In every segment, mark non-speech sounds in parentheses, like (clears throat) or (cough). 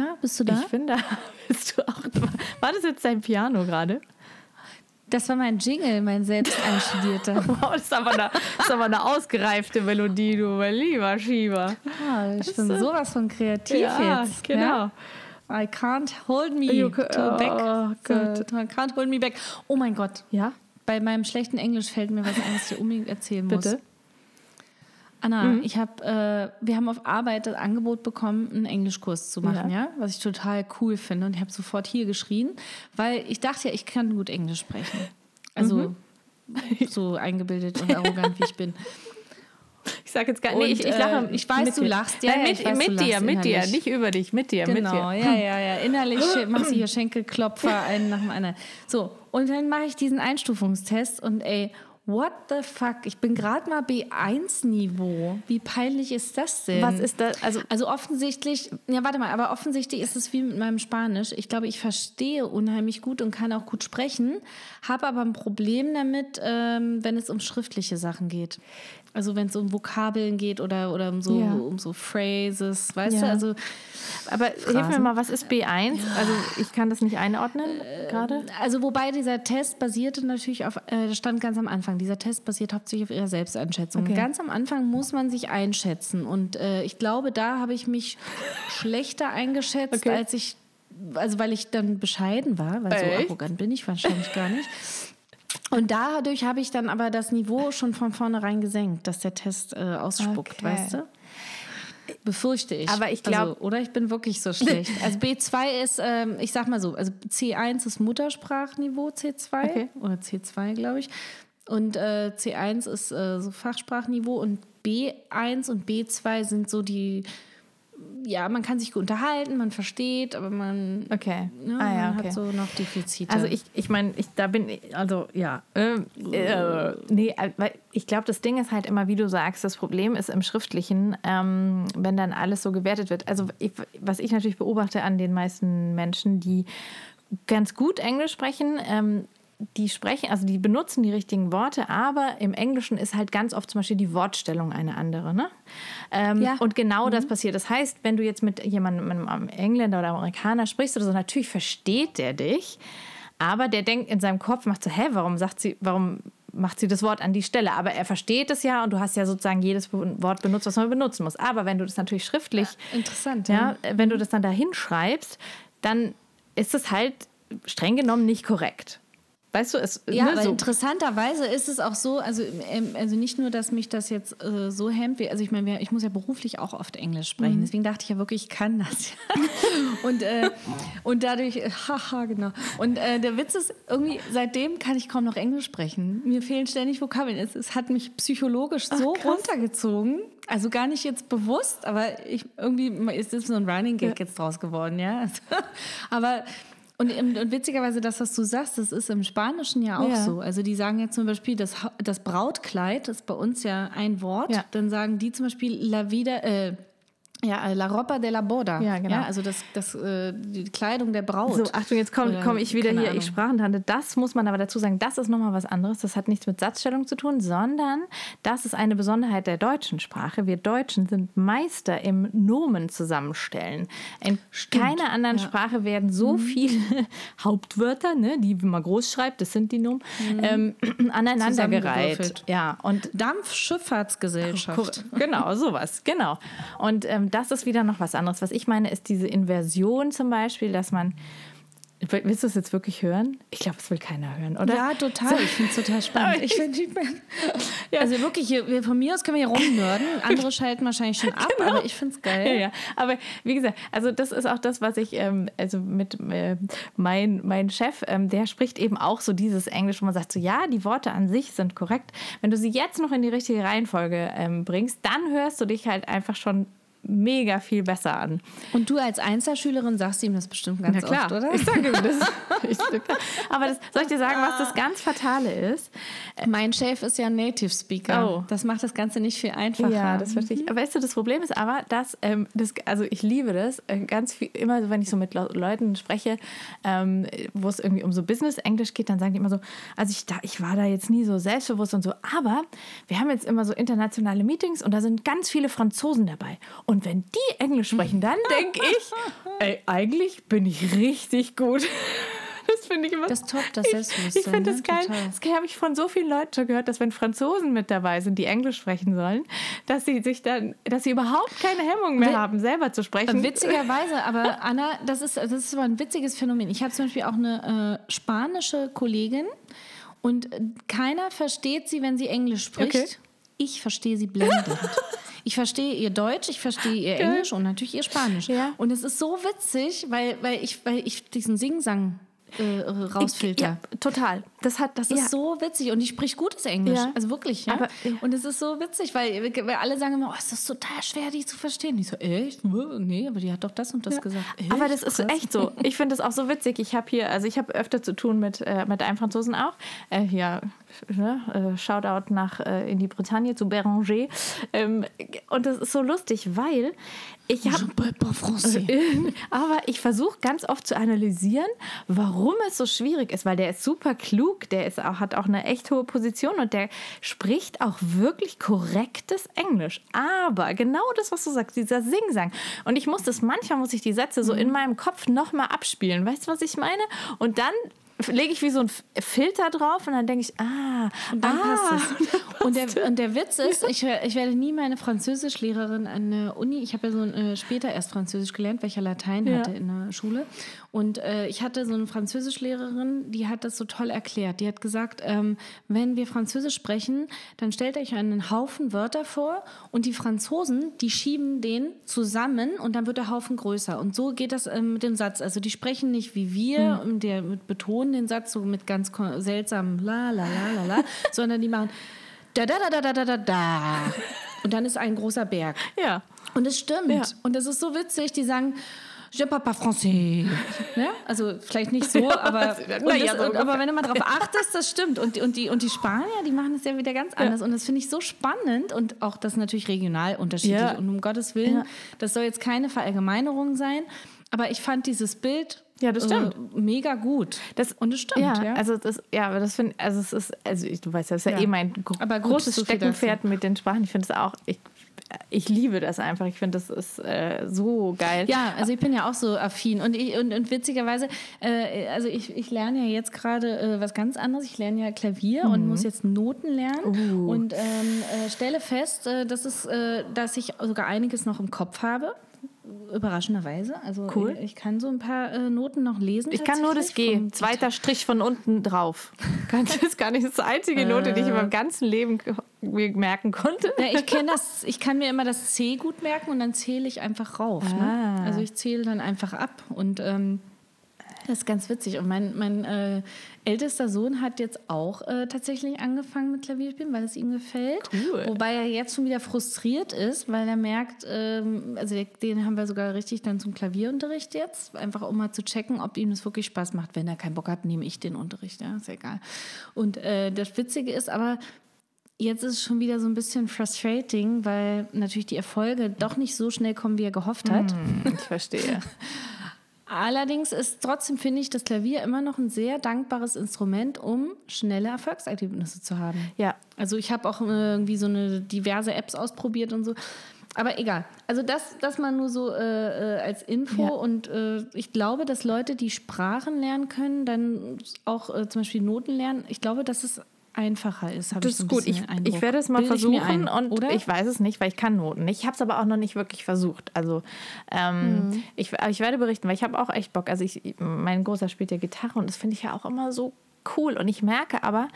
Anna, bist du da? Ich bin da. (laughs) Bist du auch? War das jetzt dein Piano gerade? das war mein Jingle, mein selbst einstudierter. (laughs) Wow, das ist aber eine, das ist aber eine ausgerechte Melodie, du mein lieber Schieber. Ah, ich bin sowas von kreativ Ja, jetzt. genau. Ja? I can't hold me You to back. oh Gott. I can't hold me back. Oh mein Gott. Ja? Bei meinem schlechten Englisch fällt mir was ein, was ich dir unbedingt erzählen muss. Bitte? Anna, ich habe, äh, wir haben auf Arbeit das Angebot bekommen, einen Englischkurs zu machen, ja, Ja. was ich total cool finde. Und ich habe sofort hier geschrien, weil ich dachte ja, ich kann gut Englisch sprechen. Also (laughs) so eingebildet und arrogant wie ich bin. Ich sag jetzt gar nicht. ich, ich äh, lache. ich weiß, mit du lachst. Ja, Nein, ja, mit, ich weiß, mit du dir, lachst mit dir. Nicht über dich, mit dir, mit Genau, dir. ja, ja, ja. Innerlich (laughs) machst du hier Schenkelklopfer einen nach dem anderen. So, und dann mache ich diesen Einstufungstest und ey, what the fuck? Ich bin gerade mal B1-Niveau. Wie peinlich ist das denn? Was ist das? Also, Also offensichtlich, ja warte mal, aber offensichtlich ist es wie mit meinem Spanisch. Ich glaube, ich verstehe unheimlich gut und kann auch gut sprechen, habe aber ein Problem damit, ähm, wenn es um schriftliche Sachen geht. Also wenn es um Vokabeln geht oder, oder um, so, Ja. um so Phrases, weißt du? Ja. Also aber hilf mir mal, was ist B1? Also, ich kann das nicht einordnen gerade. Also wobei dieser Test basierte natürlich auf, äh, das stand ganz am Anfang, dieser Test basiert hauptsächlich auf ihrer Selbsteinschätzung. Okay. Ganz am Anfang muss man sich einschätzen und äh, ich glaube, da habe ich mich schlechter eingeschätzt, Okay. als ich, also weil ich dann bescheiden war, weil so Echt? arrogant bin ich wahrscheinlich gar nicht. Und dadurch habe ich dann aber das Niveau schon von vornherein gesenkt, dass der Test äh, ausspuckt, Okay. weißt du? Befürchte ich. Aber ich glaub- Also, oder ich bin wirklich so schlecht. (laughs) Also B2 ist, ähm, ich sag mal so, also C1 ist Muttersprachniveau C2 Okay. oder C2, glaube ich. Und äh, C1 ist äh, so Fachsprachniveau und B1 und B2 sind so die, ja, man kann sich gut unterhalten, man versteht, aber man, Okay. ne, ah, ja, man okay. hat so noch Defizite. Also ich, ich meine, ich, da bin ich, also ja, ähm, äh, nee, äh, weil ich glaube, das Ding ist halt immer, wie du sagst, das Problem ist im Schriftlichen, ähm, wenn dann alles so gewertet wird. Also ich, was ich natürlich beobachte an den meisten Menschen, die ganz gut Englisch sprechen, ähm, die sprechen, also die benutzen die richtigen Worte, aber im Englischen ist halt ganz oft zum Beispiel die Wortstellung eine andere. Ne? Ähm, Ja. Und genau das passiert. Das heißt, wenn du jetzt mit jemandem, mit einem Engländer oder Amerikaner sprichst oder so, natürlich versteht der dich, aber der denkt in seinem Kopf, macht so, hä, warum sagt sie, warum macht sie das Wort an die Stelle? Aber er versteht es ja und du hast ja sozusagen jedes Wort benutzt, was man benutzen muss. Aber wenn du das natürlich schriftlich Interessant, ja, wenn du das dann da hinschreibst, dann ist es halt streng genommen nicht korrekt. Weißt du, es Ja, ne, so. interessanterweise ist es auch so, also, ähm, also nicht nur, dass mich das jetzt äh, so hemmt, wie, also ich meine, ich muss ja beruflich auch oft Englisch sprechen, deswegen dachte ich ja wirklich, ich kann das. (laughs) und, äh, und dadurch, äh, (laughs) haha, genau. Und äh, der Witz ist, irgendwie, seitdem kann ich kaum noch Englisch sprechen. Mir fehlen ständig Vokabeln. Es, es hat mich psychologisch so runtergezogen. Also gar nicht jetzt bewusst, aber ich, irgendwie ist das so ein Running Gag jetzt draus geworden, ja. (laughs) Aber und, und witzigerweise, das, was du sagst, das ist im Spanischen ja auch Ja. so. Also die sagen ja zum Beispiel, das, das Brautkleid ist bei uns ja ein Wort. Ja. Dann sagen die zum Beispiel la vida, äh, ja, äh, la ropa de la boda. Ja, genau. also das, das, äh, die Kleidung der Braut. So, Achtung, jetzt komme komm ich wieder hier, Ahnung. ich Sprachentante. Das muss man aber dazu sagen, das ist nochmal was anderes. Das hat nichts mit Satzstellung zu tun, sondern das ist eine Besonderheit der deutschen Sprache. Wir Deutschen sind Meister im Nomen zusammenstellen. In keiner anderen Sprache werden so viele (laughs) Hauptwörter, ne, die man groß schreibt, das sind die Nomen, ähm, (clears throat) aneinandergereiht. Ja, und Dampfschifffahrtsgesellschaft. Genau, sowas, genau. Und ähm, das ist wieder noch was anderes. Was ich meine, ist diese Inversion zum Beispiel, dass man Willst du es jetzt wirklich hören? Ich glaube, es will keiner hören, oder? Ja, total. Ich finde es total (laughs) spannend. Ich find, ja. Also wirklich, hier, von mir aus können wir hier rumnörden. Andere schalten wahrscheinlich schon ab, genau. aber ich finde es geil. Ja, ja. Aber wie gesagt, also das ist auch das, was ich, ähm, also mit äh, mein, mein Chef, ähm, der spricht eben auch so dieses Englisch, wo man sagt, so ja, die Worte an sich sind korrekt. Wenn du sie jetzt noch in die richtige Reihenfolge ähm, bringst, dann hörst du dich halt einfach schon mega viel besser an. Und du als Einzelschülerin sagst ihm das bestimmt ganz Na klar. oft, oder? Ich sage ihm das. (laughs) Ich, aber das, soll ich dir sagen, was das ganz Fatale ist? Mein Chef ist ja Native Speaker. Oh. Das macht das Ganze nicht viel einfacher. Ja, das verstehe ich. Aber weißt du, das Problem ist aber, dass, ähm, das, also ich liebe das, äh, ganz viel, immer wenn ich so mit Leuten spreche, ähm, wo es irgendwie um so Business-Englisch geht, dann sagen die immer so, also ich, da, ich war da jetzt nie so selbstbewusst und so, aber wir haben jetzt immer so internationale Meetings und da sind ganz viele Franzosen dabei. Und und wenn die Englisch sprechen, dann (laughs) denke ich, ey, eigentlich bin ich richtig gut. (laughs) Das finde ich immer. Das top, das Selbstbewusstsein. Ich, ich finde das ne? geil. Total. Das habe ich von so vielen Leuten schon gehört, dass wenn Franzosen mit dabei sind, die Englisch sprechen sollen, dass sie sich dann, dass sie überhaupt keine Hemmung mehr haben, selber zu sprechen. Witzigerweise, (laughs) aber Anna, das ist, das ist aber ein witziges Phänomen. Ich habe zum Beispiel auch eine äh, spanische Kollegin und keiner versteht sie, wenn sie Englisch spricht. Okay. Ich verstehe sie blendend. Ich verstehe ihr Deutsch, ich verstehe ihr Englisch und natürlich ihr Spanisch. Ja. Und es ist so witzig, weil, weil, ich, weil ich diesen Singsang äh, rausfilter. Ja, total. Das, hat, das ist ja. so witzig und die spricht gutes Englisch. Ja. Also wirklich. Ja? Aber, und es ist so witzig, weil, weil alle sagen immer, oh, es ist total schwer, die zu verstehen. Ich so, echt? Nee, aber die hat doch das und das gesagt. Echt? Aber das ist Krass. echt so. Ich finde das auch so witzig. Ich habe hier, also ich habe öfter zu tun mit, äh, mit einem Franzosen auch. Äh, hier, ne, äh, Shoutout nach äh, in die Bretagne zu Béranger. Ähm, und das ist so lustig, weil ich habe. (laughs) aber ich versuche ganz oft zu analysieren, warum es so schwierig ist, weil der ist super klug, der ist auch, hat auch eine echt hohe Position und der spricht auch wirklich korrektes Englisch. Aber genau das, was du sagst, dieser Singsang. Und ich muss das, manchmal muss ich die Sätze so in mhm. meinem Kopf nochmal abspielen. Weißt du, was ich meine? Und dann lege ich wie so einen Filter drauf und dann denke ich, ah, und dann ah, passt es. (laughs) Und der, und der Witz ist, ich, ich werde nie meine Französischlehrerin an der Uni, ich habe ja so äh, später erst Französisch gelernt, weil ich ja Latein ja. hatte in der Schule. Und äh, ich hatte so eine Französischlehrerin, die hat das so toll erklärt. Die hat gesagt, ähm, wenn wir Französisch sprechen, dann stellt euch einen Haufen Wörter vor und die Franzosen, die schieben den zusammen und dann wird der Haufen größer. Und so geht das ähm, mit dem Satz. Also die sprechen nicht wie wir, mhm. der mit betonen den Satz so mit ganz seltsamen la la la la la, (laughs) sondern die machen da da da da da da da. Und dann ist ein großer Berg. Ja. Und es stimmt. Ja. Und das ist so witzig. Die sagen, Je parle pas français. Ne? Also vielleicht nicht so, (laughs) aber, das, das, und, aber wenn du mal darauf achtest, das stimmt. Und, und, die, und die Spanier, die machen es ja wieder ganz anders. Ja. Und das finde ich so spannend und auch das natürlich regional unterschiedlich. Ja. Und um Gottes Willen, ja. das soll jetzt keine Verallgemeinerung sein. Aber ich fand dieses Bild ja, das stimmt. Äh, mega gut. Das, und es stimmt, ja. ja. Also das, ja, aber das finde also es ist, also ich, du weißt ja, das ist ja, ja. eh mein aber großes Steckenpferd mit den Sprachen. Ich finde es auch, ich ich liebe das einfach. Ich finde, das ist äh, so geil. Ja, also ich bin ja auch so affin. Und, ich, und, und witzigerweise, äh, also ich, ich lerne ja jetzt gerade äh, was ganz anderes. Ich lerne ja Klavier mhm. und muss jetzt Noten lernen. Uh. Und ähm, äh, stelle fest, äh, dass, es, äh, dass ich sogar einiges noch im Kopf habe überraschenderweise. Also cool. ich, ich, kann so ein paar äh, Noten noch lesen. Ich kann nur das G. Zweiter Strich von unten drauf. (laughs) Das ist gar nicht das einzige Note, die ich in meinem ganzen Leben merken konnte. Ja, ich kenne das, ich kann mir immer das C gut merken und dann zähle ich einfach rauf. Ne? Ah. Ne? Also ich zähle dann einfach ab und ähm, das ist ganz witzig. Und mein, mein äh, ältester Sohn hat jetzt auch äh, tatsächlich angefangen mit Klavierspielen, weil es ihm gefällt. Cool. Wobei er jetzt schon wieder frustriert ist, weil er merkt, ähm, also den haben wir sogar richtig dann zum Klavierunterricht jetzt, einfach um mal zu checken, ob ihm das wirklich Spaß macht. Wenn er keinen Bock hat, nehme ich den Unterricht, ja, ist egal. Und äh, das Witzige ist aber, Jetzt ist es schon wieder so ein bisschen frustrating, weil natürlich die Erfolge doch nicht so schnell kommen, wie er gehofft hat. Hm, ich verstehe. (laughs) Allerdings ist trotzdem, finde ich, das Klavier immer noch ein sehr dankbares Instrument, um schnelle Erfolgsergebnisse zu haben. Ja. Also ich habe auch irgendwie so eine diverse Apps ausprobiert und so. Aber egal. Also das, das mal nur so äh, äh, als Info. Ja. Und äh, ich glaube, dass Leute, die Sprachen lernen können, dann auch äh, zum Beispiel Noten lernen, ich glaube, dass es einfacher ist. ich Das so ist ein gut. Ich, ich werde es mal ich mir versuchen ein, und oder? ich weiß es nicht, weil ich kann Noten. Ich habe es aber auch noch nicht wirklich versucht. Also ähm, Mhm. ich, ich werde berichten, weil ich habe auch echt Bock. Also ich, mein Großer spielt ja Gitarre und das finde ich ja auch immer so cool. Und ich merke aber,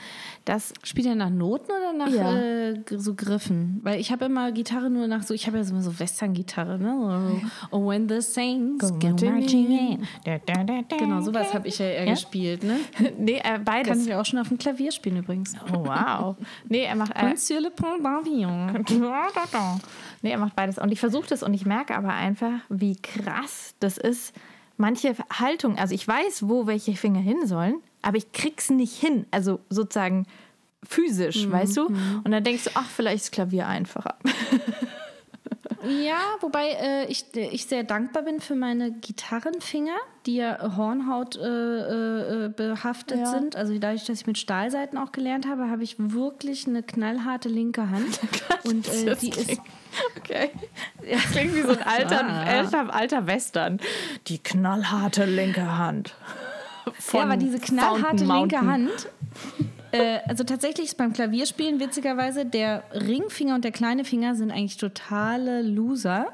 dass Spielt er nach Noten oder nach Ja. äh, so Griffen? Weil ich habe immer Gitarre nur nach so, ich habe ja so immer so Western-Gitarre, ne? So, oh, when the saints go marching in. Genau, sowas habe ich ja eher Ja? gespielt, ne? (laughs) nee, äh, beides. Kann wir auch schon auf dem Klavier spielen übrigens. Oh, wow. Nee, er macht. Äh, Monsieur Le Pont d'Avignon. (laughs) nee, er macht beides. Und ich versuche das und ich merke aber einfach, wie krass das ist. Manche Haltung, also ich weiß, wo welche Finger hin sollen, aber ich krieg's nicht hin. Also sozusagen physisch, weißt du? Und dann denkst du, ach, vielleicht ist Klavier einfacher. Ja, (laughs) wobei äh, ich, ich sehr dankbar bin für meine Gitarrenfinger, die ja Hornhaut äh, äh, äh, behaftet Ja. sind. Also dadurch, dass ich mit Stahlseiten auch gelernt habe, habe ich wirklich eine knallharte linke Hand. (laughs) Und äh, Das die ist klingt- Okay. (laughs) Das klingt wie so ein alter, Ah. alter, alter Western. Die knallharte linke Hand. Ja, aber diese knallharte linke. Hand. Äh, also tatsächlich ist beim Klavierspielen witzigerweise der Ringfinger und der kleine Finger sind eigentlich totale Loser,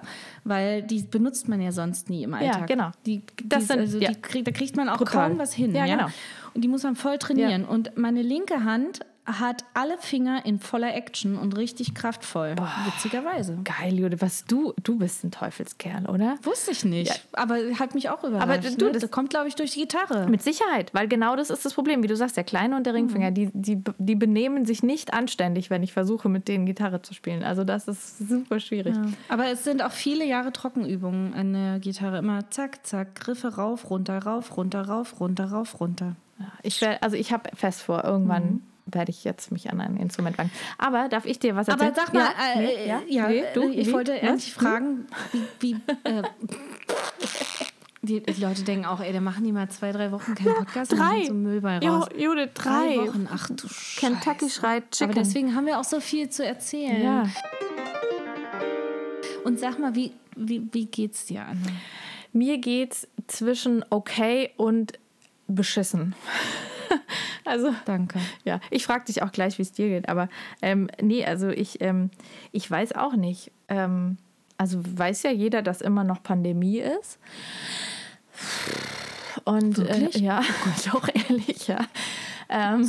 weil die benutzt man ja sonst nie im Alltag. genau. Die, Das sind- also ja. die da kriegt man auch Brutal. kaum was hin. Ja, Ja, genau. Und die muss man voll trainieren. Und meine linke Hand hat alle Finger in voller Action und richtig kraftvoll. Witzigerweise. Geil, Jude, was du, du bist ein Teufelskerl, oder? Wusste ich nicht. Aber hat mich auch überrascht. Aber du, ne? das- das kommt, glaube ich, durch die Gitarre. Mit Sicherheit, weil genau das ist das Problem. Wie du sagst, der Kleine und der Ringfinger, die, die, die benehmen sich nicht anständig, wenn ich versuche, mit denen Gitarre zu spielen. Also das ist super schwierig. Ja. Aber es sind auch viele Jahre Trockenübungen an der Gitarre. Immer zack, zack, Griffe rauf, runter, rauf, runter, rauf, runter, rauf, runter. Ich, werd- also ich habe fest vor, irgendwann werde ich jetzt mich an ein Instrument wagen. Aber darf ich dir was Aber erzählen? sag mal, ja, äh, nee, ja, ja, nee, du, ich wie? wollte Was? eigentlich fragen, wie, wie äh, (laughs) die, die Leute denken auch, ey, da machen die mal zwei, drei Wochen keinen Podcast und Drei. kommt so Müll bei Jo, raus. Jude, drei. Wochen, ach du Scheiße. Kentucky schreit Chicken. Aber deswegen haben wir auch so viel zu erzählen. ja. Und sag mal, wie, wie, wie geht's dir, Anne? Mir geht's zwischen okay und beschissen. (laughs) also Danke. (laughs) Ja, ich frage dich auch gleich, wie es dir geht. Aber ähm, nee, also ich, ähm, ich weiß auch nicht. Ähm, also weiß ja jeder, dass immer noch Pandemie ist. Und? Äh, ja, (laughs) doch ehrlich, ja. Ähm,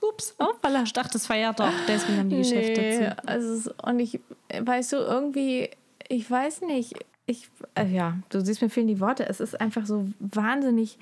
Ups, hoppala. Ich dachte, es feiert doch, deswegen haben die Geschäfte nee, zu. also und ich, weißt du, irgendwie, ich weiß nicht, ich, äh, ja, du siehst, mir fehlen die Worte. Es ist einfach so wahnsinnig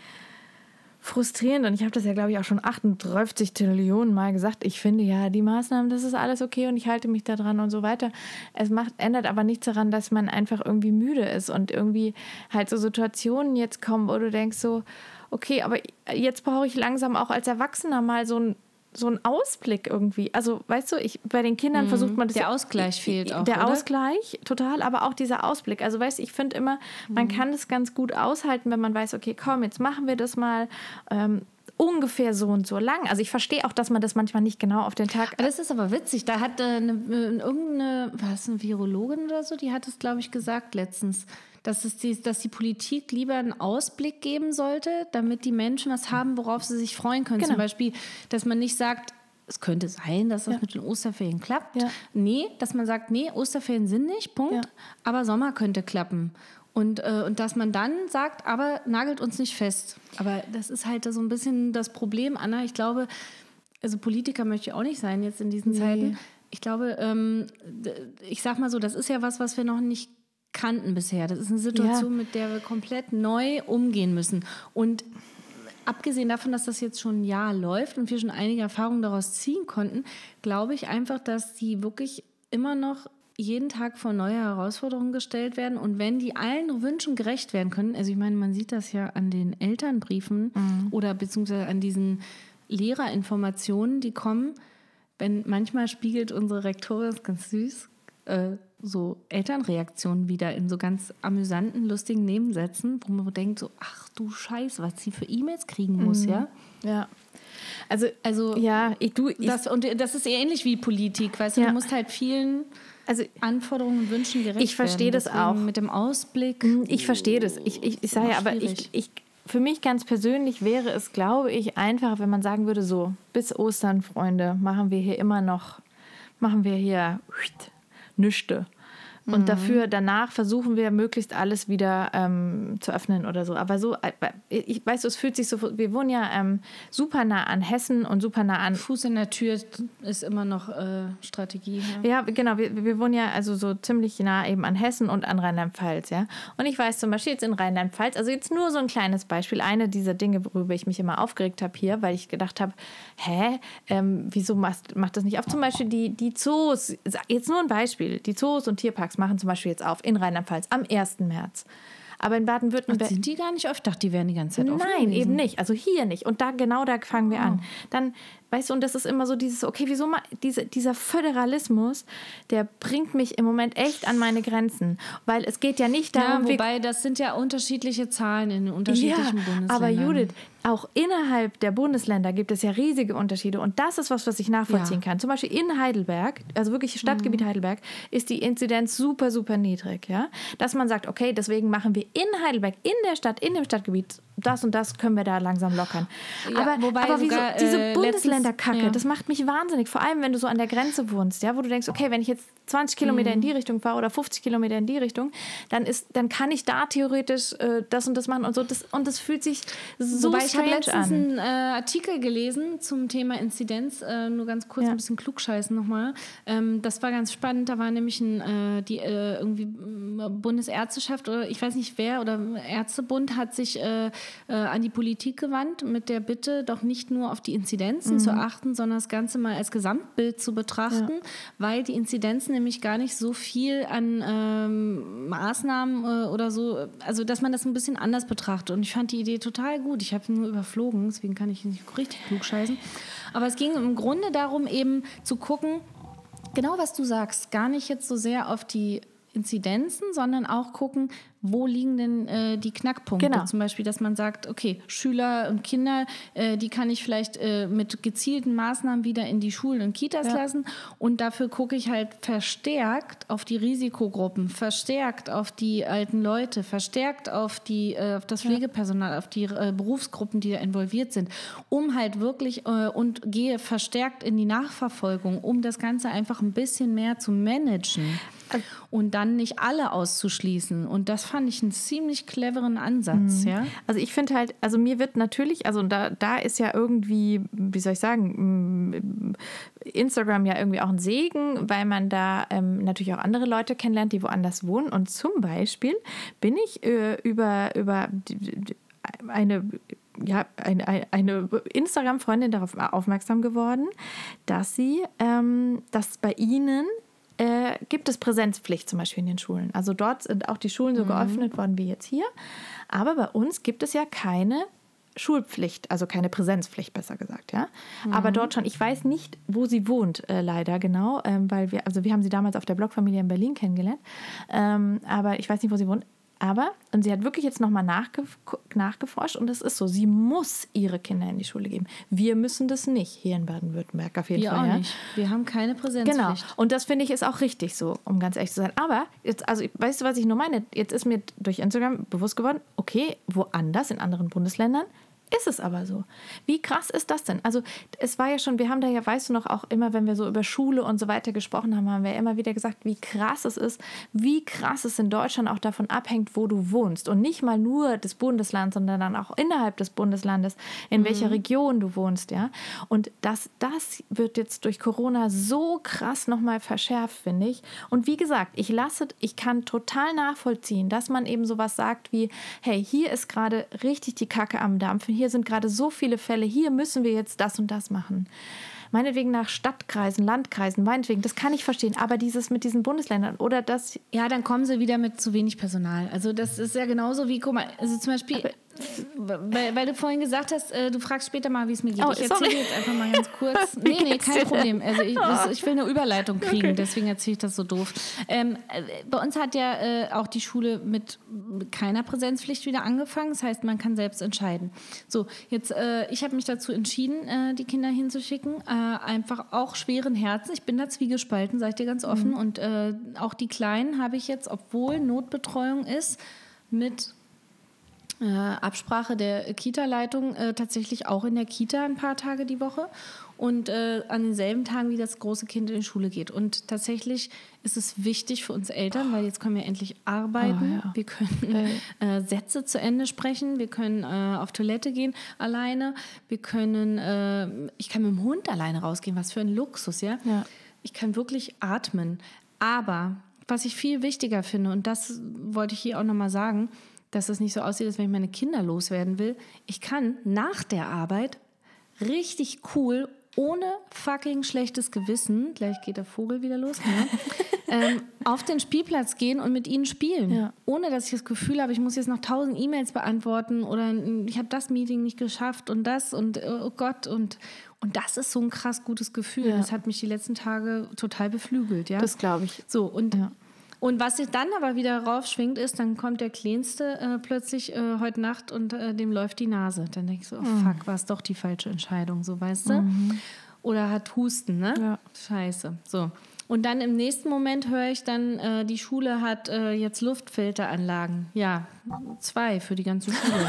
frustrierend und ich habe das ja, glaube ich, auch schon 38 Trillionen Mal gesagt. Ich finde ja, die Maßnahmen, das ist alles okay und ich halte mich da dran und so weiter. Es macht, ändert aber nichts daran, dass man einfach irgendwie müde ist und irgendwie halt so Situationen jetzt kommen, wo du denkst so, okay, aber jetzt brauche ich langsam auch als Erwachsener mal so ein so ein Ausblick irgendwie. Also, weißt du, ich bei den Kindern versucht man das Der ja- Ausgleich fehlt auch, Der oder? Ausgleich, total, aber auch dieser Ausblick. Also, weißt du, ich finde immer, man kann das ganz gut aushalten, wenn man weiß, okay, komm, jetzt machen wir das mal ähm, ungefähr so und so lang. Also, ich verstehe auch, dass man das manchmal nicht genau auf den Tag. Das ist aber witzig. Da hat äh, eine, äh, irgendeine, was, eine Virologin oder so, die hat es, glaube ich, gesagt letztens, dass, es die, dass die Politik lieber einen Ausblick geben sollte, damit die Menschen was haben, worauf sie sich freuen können. Genau. Zum Beispiel, dass man nicht sagt, es könnte sein, dass das mit den Osterferien klappt. Ja. Nee, dass man sagt, nee, Osterferien sind nicht, Punkt. Ja. Aber Sommer könnte klappen. Und, äh, und dass man dann sagt, aber nagelt uns nicht fest. Aber das ist halt so ein bisschen das Problem, Anna. Ich glaube, also Politiker möchte ich auch nicht sein jetzt in diesen Zeiten. Ich glaube, ähm, ich sag mal so, das ist ja was, was wir noch nicht kannten bisher. Das ist eine Situation, Ja. mit der wir komplett neu umgehen müssen. Und abgesehen davon, dass das jetzt schon ein Jahr läuft und wir schon einige Erfahrungen daraus ziehen konnten, glaube ich einfach, dass die wirklich immer noch jeden Tag vor neue Herausforderungen gestellt werden. Und wenn die allen Wünschen gerecht werden können, also ich meine, man sieht das ja an den Elternbriefen oder beziehungsweise an diesen Lehrerinformationen, die kommen, wenn manchmal spiegelt unsere Rektorin, das ist ganz süß, äh, so Elternreaktionen wieder in so ganz amüsanten, lustigen Nebensätzen, wo man denkt so, ach du Scheiße, was sie für E-Mails kriegen muss, ja? Ja. Also, Also ja, ich, du, ich, das, und das ist ähnlich wie Politik, weißt du, Ja. du musst halt vielen also Anforderungen und Wünschen gerecht Ich verstehe werden. das auch. Mit dem Ausblick. Ich verstehe das. Ich, ich, ich sage ja, aber ich, ich für mich ganz persönlich wäre es, glaube ich, einfacher, wenn man sagen würde, so, bis Ostern, Freunde, machen wir hier immer noch, machen wir hier nüchte. Und mhm. dafür danach versuchen wir möglichst alles wieder ähm, zu öffnen oder so. Aber so, äh, ich weiß, es fühlt sich so, wir wohnen ja ähm, super nah an Hessen und super nah an. Fuß in der Tür ist immer noch äh, Strategie. Ja, ja genau. Wir, wir wohnen ja also so ziemlich nah eben an Hessen und an Rheinland-Pfalz, ja. Und ich weiß zum Beispiel jetzt in Rheinland-Pfalz, also jetzt nur so ein kleines Beispiel, eine dieser Dinge, worüber ich mich immer aufgeregt habe hier, weil ich gedacht habe, hä, ähm, wieso macht, macht das nicht auf? Zum Beispiel die, die Zoos, jetzt nur ein Beispiel, die Zoos und Tierparks Parks machen zum Beispiel jetzt auf in Rheinland-Pfalz am 1. März. Aber in Baden-Württemberg. Sind die gar nicht oft? Ich dachte, die wären die ganze Zeit offen. Nein, gewesen. eben nicht. Also hier nicht. Und da genau da fangen wir oh. an. Dann Weißt du, und das ist immer so dieses, okay, wieso mal, diese, dieser Föderalismus, der bringt mich im Moment echt an meine Grenzen. Weil es geht ja nicht darum. Ja, wobei, das sind ja unterschiedliche Zahlen in unterschiedlichen ja, Bundesländern. Aber Judith, auch innerhalb der Bundesländer gibt es ja riesige Unterschiede. Und das ist was, was ich nachvollziehen ja. kann. Zum Beispiel in Heidelberg, also wirklich Stadtgebiet mhm. Heidelberg, ist die Inzidenz super, super niedrig. Ja? Dass man sagt, okay, deswegen machen wir in Heidelberg, in der Stadt, in dem Stadtgebiet, das und das können wir da langsam lockern. Ja, aber, wobei aber sogar, wieso, diese äh, Bundesländerkacke, ja. das macht mich wahnsinnig. Vor allem, wenn du so an der Grenze wohnst, ja, wo du denkst, okay, wenn ich jetzt 20 Kilometer mhm. in die Richtung fahre oder 50 Kilometer in die Richtung, dann ist, dann kann ich da theoretisch äh, das und das machen und so. Das, und das fühlt sich so Wobei ich habe letztens an. einen äh, Artikel gelesen zum Thema Inzidenz, äh, nur ganz kurz ja. ein bisschen klugscheißen nochmal. Ähm, das war ganz spannend. Da war nämlich ein, äh, die äh, irgendwie Bundesärzteschaft oder ich weiß nicht wer oder Ärztebund hat sich äh, an die Politik gewandt mit der Bitte, doch nicht nur auf die Inzidenzen mhm. zu achten, sondern das Ganze mal als Gesamtbild zu betrachten, ja. weil die Inzidenzen nämlich gar nicht so viel an ähm, Maßnahmen äh, oder so, also dass man das ein bisschen anders betrachtet. Und ich fand die Idee total gut. Ich habe nur überflogen, deswegen kann ich nicht richtig klug scheißen. Aber es ging im Grunde darum, eben zu gucken, genau was du sagst, gar nicht jetzt so sehr auf die Inzidenzen, sondern auch gucken, wo liegen denn äh, die Knackpunkte? Genau. Zum Beispiel, dass man sagt, okay, Schüler und Kinder, äh, die kann ich vielleicht äh, mit gezielten Maßnahmen wieder in die Schulen und Kitas ja. lassen. Und dafür gucke ich halt verstärkt auf die Risikogruppen, verstärkt auf die alten Leute, verstärkt auf, die, äh, auf das Pflegepersonal, auf die äh, Berufsgruppen, die da involviert sind, um halt wirklich äh, und gehe verstärkt in die Nachverfolgung, um das Ganze einfach ein bisschen mehr zu managen und dann nicht alle auszuschließen. Und das fand ich einen ziemlich cleveren Ansatz, mhm. ja. Also ich finde halt, also mir wird natürlich, also da, da ist ja irgendwie, wie soll ich sagen, mm, Instagram ja irgendwie auch ein Segen, weil man da ähm, natürlich auch andere Leute kennenlernt, die woanders wohnen. Und zum Beispiel bin ich äh, über, über eine ja, eine, eine Instagram-Freundin darauf aufmerksam geworden, dass sie, ähm, dass bei ihnen äh, gibt es Präsenzpflicht zum Beispiel in den Schulen. Also dort sind auch die Schulen so mhm. geöffnet worden wie jetzt hier. Aber bei uns gibt es ja keine Schulpflicht, also keine Präsenzpflicht, besser gesagt, ja. Mhm. Aber dort schon, ich weiß nicht, wo sie wohnt, äh, leider genau, ähm, weil wir, also wir haben sie damals auf der Blogfamilie in Berlin kennengelernt, ähm, aber ich weiß nicht, wo sie wohnt. Aber, und sie hat wirklich jetzt nochmal nachgef nachgeforscht und es ist so, sie muss ihre Kinder in die Schule geben. Wir müssen das nicht hier in Baden-Württemberg auf jeden Wir Fall. Auch ja. nicht. Wir haben keine Präsenzpflicht. Genau. Und das finde ich ist auch richtig so, um ganz ehrlich zu sein. Aber jetzt, also weißt du, was ich nur meine? Jetzt ist mir durch Instagram bewusst geworden, okay, woanders in anderen Bundesländern ist es aber so. Wie krass ist das denn? Also es war ja schon, wir haben da ja, weißt du noch, auch immer, wenn wir so über Schule und so weiter gesprochen haben, haben wir immer wieder gesagt, wie krass es ist, wie krass es in Deutschland auch davon abhängt, wo du wohnst. Und nicht mal nur des Bundeslands, sondern dann auch innerhalb des Bundeslandes, in mhm. welcher Region du wohnst, ja. Und das, das wird jetzt durch Corona so krass nochmal verschärft, finde ich. Und wie gesagt, ich lasse, ich kann total nachvollziehen, dass man eben sowas sagt wie, hey, hier ist gerade richtig die Kacke am Dampfen, hier sind gerade so viele Fälle, hier müssen wir jetzt das und das machen. Meinetwegen nach Stadtkreisen, Landkreisen, meinetwegen, das kann ich verstehen. Aber dieses mit diesen Bundesländern oder das. Ja, dann kommen sie wieder mit zu wenig Personal. Also, das ist ja genauso wie, guck mal, also zum Beispiel. Weil, weil, du vorhin gesagt hast, äh, du fragst später mal, wie es mir geht. Oh, ich erzähle jetzt einfach mal ganz kurz. (laughs) nee, nee, kein Problem. Also ich, das, ich, will eine Überleitung kriegen, okay. deswegen erzähle ich das so doof. Ähm, äh, bei uns hat ja äh, auch die Schule mit keiner Präsenzpflicht wieder angefangen. Das heißt, man kann selbst entscheiden. So, jetzt, äh, ich habe mich dazu entschieden, äh, die Kinder hinzuschicken. Äh, einfach auch schweren Herzens. Ich bin da zwiegespalten, sage ich dir ganz offen. Mhm. Und auch die Kleinen habe ich jetzt, obwohl Notbetreuung ist, mit äh, Absprache der Kita-Leitung äh, tatsächlich auch in der Kita ein paar Tage die Woche und äh, an denselben Tagen, wie das große Kind in die Schule geht. Und tatsächlich ist es wichtig für uns Eltern, weil jetzt können wir endlich arbeiten. Oh, ja. Wir können (laughs) äh, Sätze zu Ende sprechen, wir können äh, auf Toilette gehen alleine, wir können, äh, ich kann mit dem Hund alleine rausgehen, was für ein Luxus, ja. Ja. Ich kann wirklich atmen. Aber was ich viel wichtiger finde, und das wollte ich hier auch nochmal sagen, dass es nicht so aussieht, als wenn ich meine Kinder loswerden will. Ich kann nach der Arbeit richtig cool, ohne fucking schlechtes Gewissen, gleich geht der Vogel wieder los, ne? (laughs) ähm, auf den Spielplatz gehen und mit ihnen spielen. Ja. Ohne dass ich das Gefühl habe, ich muss jetzt noch tausend E-Mails beantworten oder ich habe das Meeting nicht geschafft und das und oh Gott und und das ist so ein krass gutes Gefühl. Ja. Das hat mich die letzten Tage total beflügelt, ja. Das glaube ich. So, und, Ja. Und was sich dann aber wieder raufschwingt, ist, dann kommt der Kleinste äh, plötzlich äh, heute Nacht und äh, dem läuft die Nase. Dann denke ich so, oh, Mhm. fuck, war es doch die falsche Entscheidung, so weißt du? Oder hat Husten, ne? Ja. Scheiße. So. Und dann im nächsten Moment höre ich dann, äh, die Schule hat äh, jetzt Luftfilteranlagen. Ja, zwei für die ganze Schule.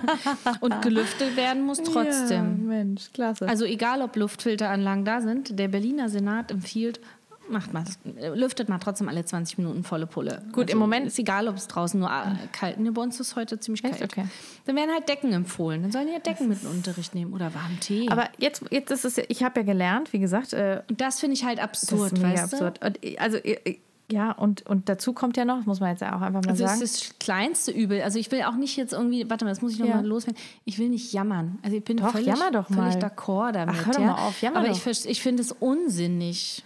(laughs) und gelüftet werden muss trotzdem. Ja, Mensch, klasse. Also egal, ob Luftfilteranlagen da sind, der Berliner Senat empfiehlt, macht mal, lüftet mal trotzdem alle 20 Minuten volle Pulle. Gut, im Moment- Ist egal, ob es draußen nur äh, kalt ist. Bei uns ist es heute ziemlich kalt. Okay. Dann werden halt Decken empfohlen. Dann sollen die ja Decken mit in den Unterricht nehmen oder warmen Tee. aber jetzt, jetzt ist es, ja- ich habe ja gelernt, wie gesagt, äh, Und das finde ich halt das absurd, ist mega weißt absurd. Und, äh, also, äh, ja, und, und dazu kommt ja noch, das muss man jetzt ja auch einfach du? mal Also sagen. ist das kleinste Übel. Also ich will auch nicht jetzt irgendwie, warte mal, das muss ich noch Ja. mal loswerden. Ich will nicht jammern. Also ich bin Doch, völlig, jammer doch völlig mal. d'accord damit. Ach, hör doch ja? mal auf, jammer Aber doch. ich, ich finde es unsinnig.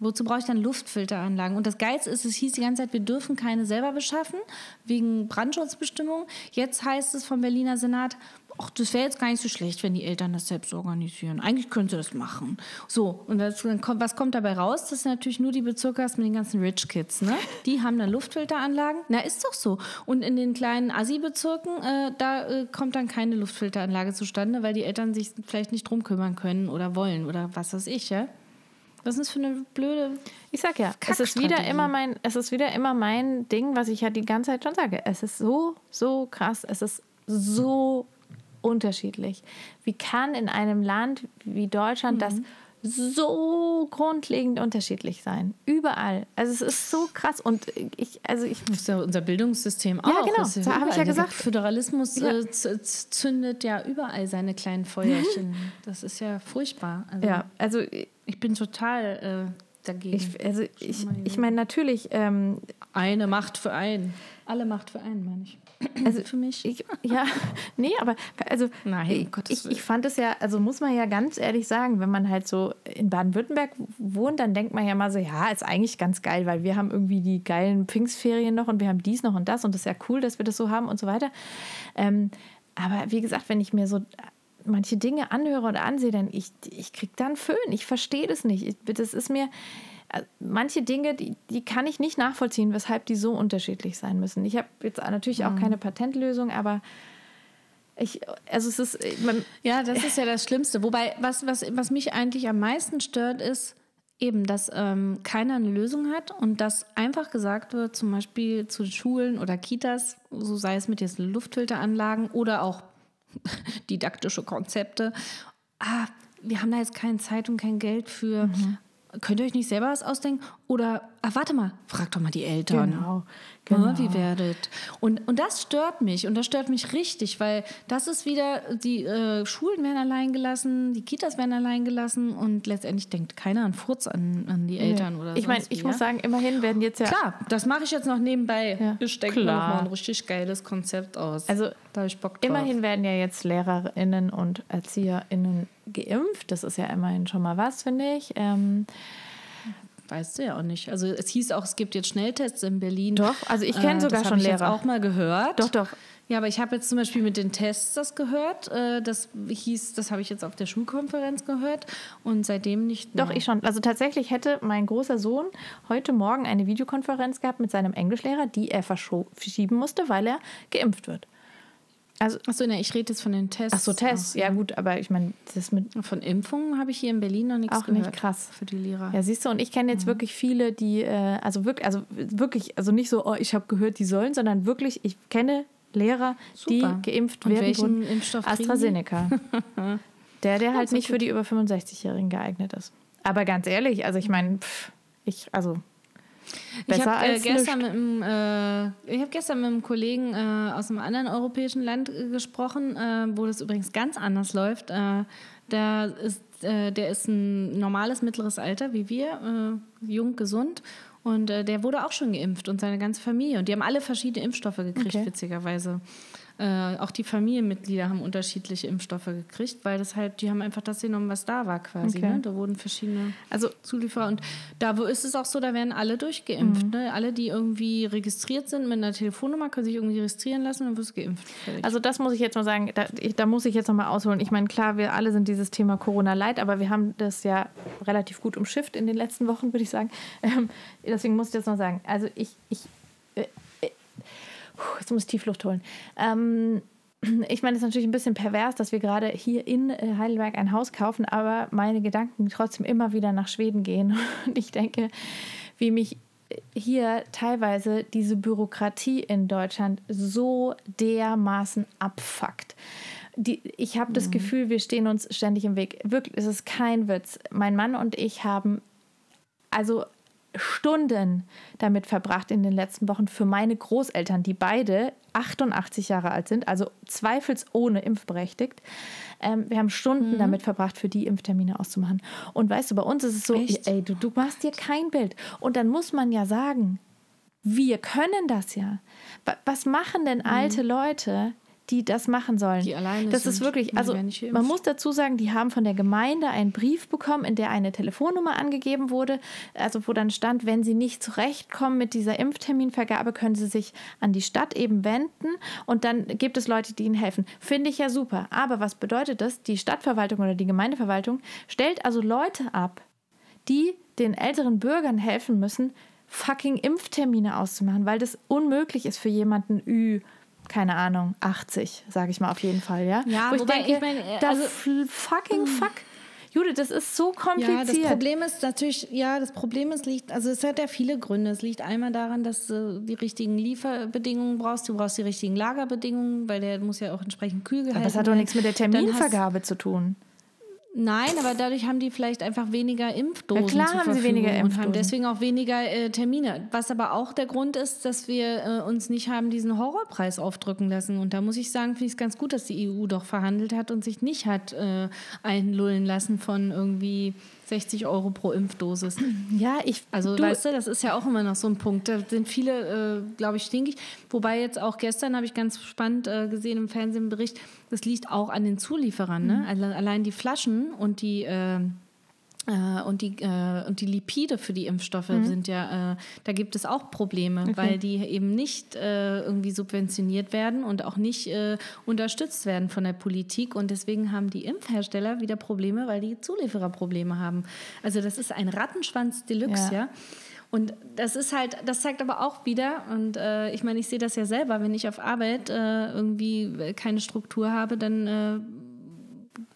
Wozu brauche ich dann Luftfilteranlagen? Und das Geilste ist, es hieß die ganze Zeit, wir dürfen keine selber beschaffen, wegen Brandschutzbestimmungen. Jetzt heißt es vom Berliner Senat, ach, das wäre jetzt gar nicht so schlecht, wenn die Eltern das selbst organisieren. Eigentlich können sie das machen. So, und das, was kommt dabei raus? Das sind natürlich nur die Bezirke hast mit den ganzen Rich Kids. Ne? Die haben dann Luftfilteranlagen. Na, ist doch so. Und in den kleinen Assi-Bezirken, äh, da äh, kommt dann keine Luftfilteranlage zustande, weil die Eltern sich vielleicht nicht drum kümmern können oder wollen oder was weiß ich, ja? Was ist das für eine blöde Ich sag ja, es ist wieder immer mein, es ist wieder immer mein Ding, was ich ja die ganze Zeit schon sage. Es ist so, so krass, es ist so unterschiedlich. Wie kann in einem Land wie Deutschland das so grundlegend unterschiedlich sein? Überall. Also es ist so krass und ich, also ich Das ist ja unser Bildungssystem auch. Ja, genau. Ist Da habe ich ja. Der gesagt. Föderalismus Ja. äh, zündet ja überall seine kleinen Feuerchen. (laughs) Das ist ja furchtbar. Also, ja, also Ich bin total äh, dagegen. ich, also ich, ich meine natürlich, ähm, Eine Macht für einen. Alle Macht für einen, meine ich. Also für mich. Ich, ja, (laughs) nee, aber also Nein, ich, ich, fand es ja, also muss man ja ganz ehrlich sagen, wenn man halt so in Baden-Württemberg wohnt, dann denkt man ja mal so, ja, ist eigentlich ganz geil, weil wir haben irgendwie die geilen Pfingstferien noch und wir haben dies noch und das und das ist ja cool, dass wir das so haben und so weiter. Ähm, aber wie gesagt, wenn ich mir so manche Dinge anhöre oder ansehe, dann ich, ich krieg dann Föhn. Ich verstehe das nicht. Ich, das ist mir manche Dinge, die, die kann ich nicht nachvollziehen, weshalb die so unterschiedlich sein müssen. Ich habe jetzt natürlich Mhm. auch keine Patentlösung, aber ich, also es ist, äh, man, Ja, das ist ja das Schlimmste. Wobei, was, was, was mich eigentlich am meisten stört, ist eben, dass ähm, keiner eine Lösung hat und dass einfach gesagt wird, zum Beispiel zu Schulen oder Kitas, so sei es mit diesen Luftfilteranlagen oder auch (laughs) didaktische Konzepte, ah, wir haben da jetzt keine Zeit und kein Geld für. Könnt ihr euch nicht selber was ausdenken? Oder, ah, warte mal, frag doch mal die Eltern. Genau, Ne, genau. Wie werdet. Und, und das stört mich. Und das stört mich richtig, weil das ist wieder, die äh, Schulen werden allein gelassen, die Kitas werden allein gelassen und letztendlich denkt keiner an Furz an, an die Eltern oder ich meine, sonst wie, ich muss ja? sagen, immerhin werden jetzt ja, Klar, das mache ich jetzt noch nebenbei. Ja, Ich denke mal ein richtig geiles Konzept aus. Also, da habe ich Bock drauf. immerhin werden ja jetzt LehrerInnen und ErzieherInnen geimpft. Das ist ja immerhin schon mal was, finde ich. Ähm, Weißt du ja auch nicht. Also es hieß auch, es gibt jetzt Schnelltests in Berlin. Doch, also ich kenn Äh, sogar schon ich Lehrer. auch mal gehört. Doch, doch. Ja, aber ich habe jetzt zum Beispiel mit den Tests das gehört. Äh, Das hieß, das habe ich jetzt auf der Schulkonferenz gehört und seitdem nicht mehr. Doch, ich schon. Also tatsächlich hätte mein großer Sohn heute Morgen eine Videokonferenz gehabt mit seinem Englischlehrer, die er verschieben musste, weil er geimpft wird. Also, Achso, ne, ich rede jetzt von den Tests. ach so, Tests. auch, Ja, gut, aber ich meine, das mit. Von Impfungen habe ich hier in Berlin noch nichts Auch nicht gehört. krass. Für die Lehrer. Ja, siehst du, und ich kenne Mhm. jetzt wirklich viele, die, äh, also wirklich, also wirklich, also nicht so, oh, ich habe gehört, die sollen, sondern wirklich, ich kenne Lehrer, Super. die geimpft Und werden. welchen wurden. Impfstoff? AstraZeneca. (laughs) der, der halt nicht für die über 65-Jährigen geeignet ist. Aber ganz ehrlich, also ich meine, ich, also Ich besser habe äh, als gestern, nichts. mit einem, äh, ich hab gestern mit einem Kollegen äh, aus einem anderen europäischen Land äh, gesprochen, äh, wo das übrigens ganz anders läuft. Äh, der, ist, äh, der ist ein normales mittleres Alter wie wir, äh, jung, gesund. Und der wurde auch schon geimpft und seine ganze Familie. Und die haben alle verschiedene Impfstoffe gekriegt, Okay. witzigerweise. Äh, auch die Familienmitglieder haben unterschiedliche Impfstoffe gekriegt, weil das halt, die haben einfach das genommen, was da war quasi. Okay. Ne? Da wurden verschiedene Also Zulieferer. Und da wo ist es auch so, da werden alle durchgeimpft. Mhm. Ne? Alle, die irgendwie registriert sind mit einer Telefonnummer, können sich irgendwie registrieren lassen und wirst geimpft. Fertig. Also das muss ich jetzt mal sagen, da, ich, da muss ich jetzt noch mal ausholen. Ich meine, klar, wir alle sind dieses Thema Corona leid, aber wir haben das ja relativ gut umschifft in den letzten Wochen, würde ich sagen. (laughs) Ähm, deswegen muss ich das noch sagen. Also ich, ich äh, puh, jetzt muss ich Tiefluft holen. Ähm, (clears throat) ich meine, es ist natürlich ein bisschen pervers, dass wir gerade hier in äh, Heidelberg ein Haus kaufen, aber meine Gedanken trotzdem immer wieder nach Schweden gehen. (laughs) Und ich denke, wie mich hier teilweise diese Bürokratie in Deutschland so dermaßen abfuckt. Die, ich habe das Gefühl, wir stehen uns ständig im Weg. Wirklich, es ist kein Witz. Mein Mann und ich haben also Stunden damit verbracht in den letzten Wochen für meine Großeltern, die beide 88 Jahre alt sind, also zweifelsohne impfberechtigt. Ähm, wir haben Stunden damit verbracht, für die Impftermine auszumachen. Und weißt du, bei uns ist es so, Echt? ey, du, du machst dir kein Bild. Und dann muss man ja sagen, wir können das ja. Wa- Was machen denn alte Leute, die das machen sollen? Die alleine das ist wirklich, also man muss dazu sagen, die haben von der Gemeinde einen Brief bekommen, in der eine Telefonnummer angegeben wurde, also wo dann stand, wenn sie nicht zurechtkommen mit dieser Impfterminvergabe, können sie sich an die Stadt eben wenden und dann gibt es Leute, die ihnen helfen. Finde ich ja super. Aber was bedeutet das? Die Stadtverwaltung oder die Gemeindeverwaltung stellt also Leute ab, die den älteren Bürgern helfen müssen, fucking Impftermine auszumachen, weil das unmöglich ist für jemanden Ü, keine Ahnung, 80, sage ich mal auf jeden Fall, ja? Ja, Wo ich wobei denke, ich meine, äh, da also- fucking fuck. Judith, das ist so Ja, das kompliziert. Problem ist natürlich, ja, das Problem ist, liegt, also es hat ja viele Gründe. Es liegt einmal daran, dass du die richtigen Lieferbedingungen brauchst, du brauchst die richtigen Lagerbedingungen, weil der muss ja auch entsprechend kühl gehalten Aber das hat doch werden. nichts mit der Terminvergabe zu tun. Nein, aber dadurch haben die vielleicht einfach weniger Impfdosen. Ja, klar zur haben sie Verfügung weniger Und Impfdosen. haben deswegen auch weniger äh, Termine. Was aber auch der Grund ist, dass wir äh, uns nicht haben diesen Horrorpreis aufdrücken lassen. Und da muss ich sagen, finde ich es ganz gut, dass die EU doch verhandelt hat und sich nicht hat äh, einlullen lassen von irgendwie 60 Euro pro Impfdosis. (clears throat) Ja, ich. Also, du, weißt du, das ist ja auch immer noch so ein Punkt. Da sind viele, äh, glaube ich, stinkig. Wobei jetzt auch gestern habe ich ganz spannend äh, gesehen im Fernsehen einen Bericht, das liegt auch an den Zulieferern. Ne? Also allein die Flaschen und die. Äh, und die, äh, und die Lipide für die Impfstoffe sind ja, äh, da gibt es auch Probleme, weil die eben nicht äh, irgendwie subventioniert werden und auch nicht äh, unterstützt werden von der Politik. Und deswegen haben die Impfhersteller wieder Probleme, weil die Zulieferer Probleme haben. Also das ist ein Rattenschwanz Deluxe, Ja. ja. Und das ist halt, das zeigt aber auch wieder, und äh, ich meine, ich sehe das ja selber, wenn ich auf Arbeit äh, irgendwie keine Struktur habe, dann äh,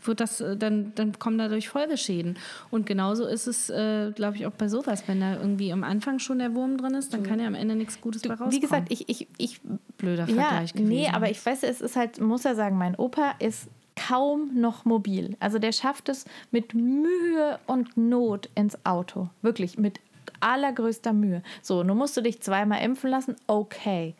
wird das, äh, dann, dann kommen dadurch Folgeschäden. Und genauso ist es, äh, glaube ich, auch bei sowas. Wenn da irgendwie am Anfang schon der Wurm drin ist, dann kann ja am Ende nichts Gutes bei rauskommen. wie gesagt, ich, ich, ich blöder Ja, Vergleich gewesen. nee, aber ich weiß, es ist halt, muss ja sagen, mein Opa ist kaum noch mobil. Also der schafft es mit Mühe und Not ins Auto. Wirklich, mit allergrößter Mühe. So, nun musst du dich zweimal impfen lassen, okay.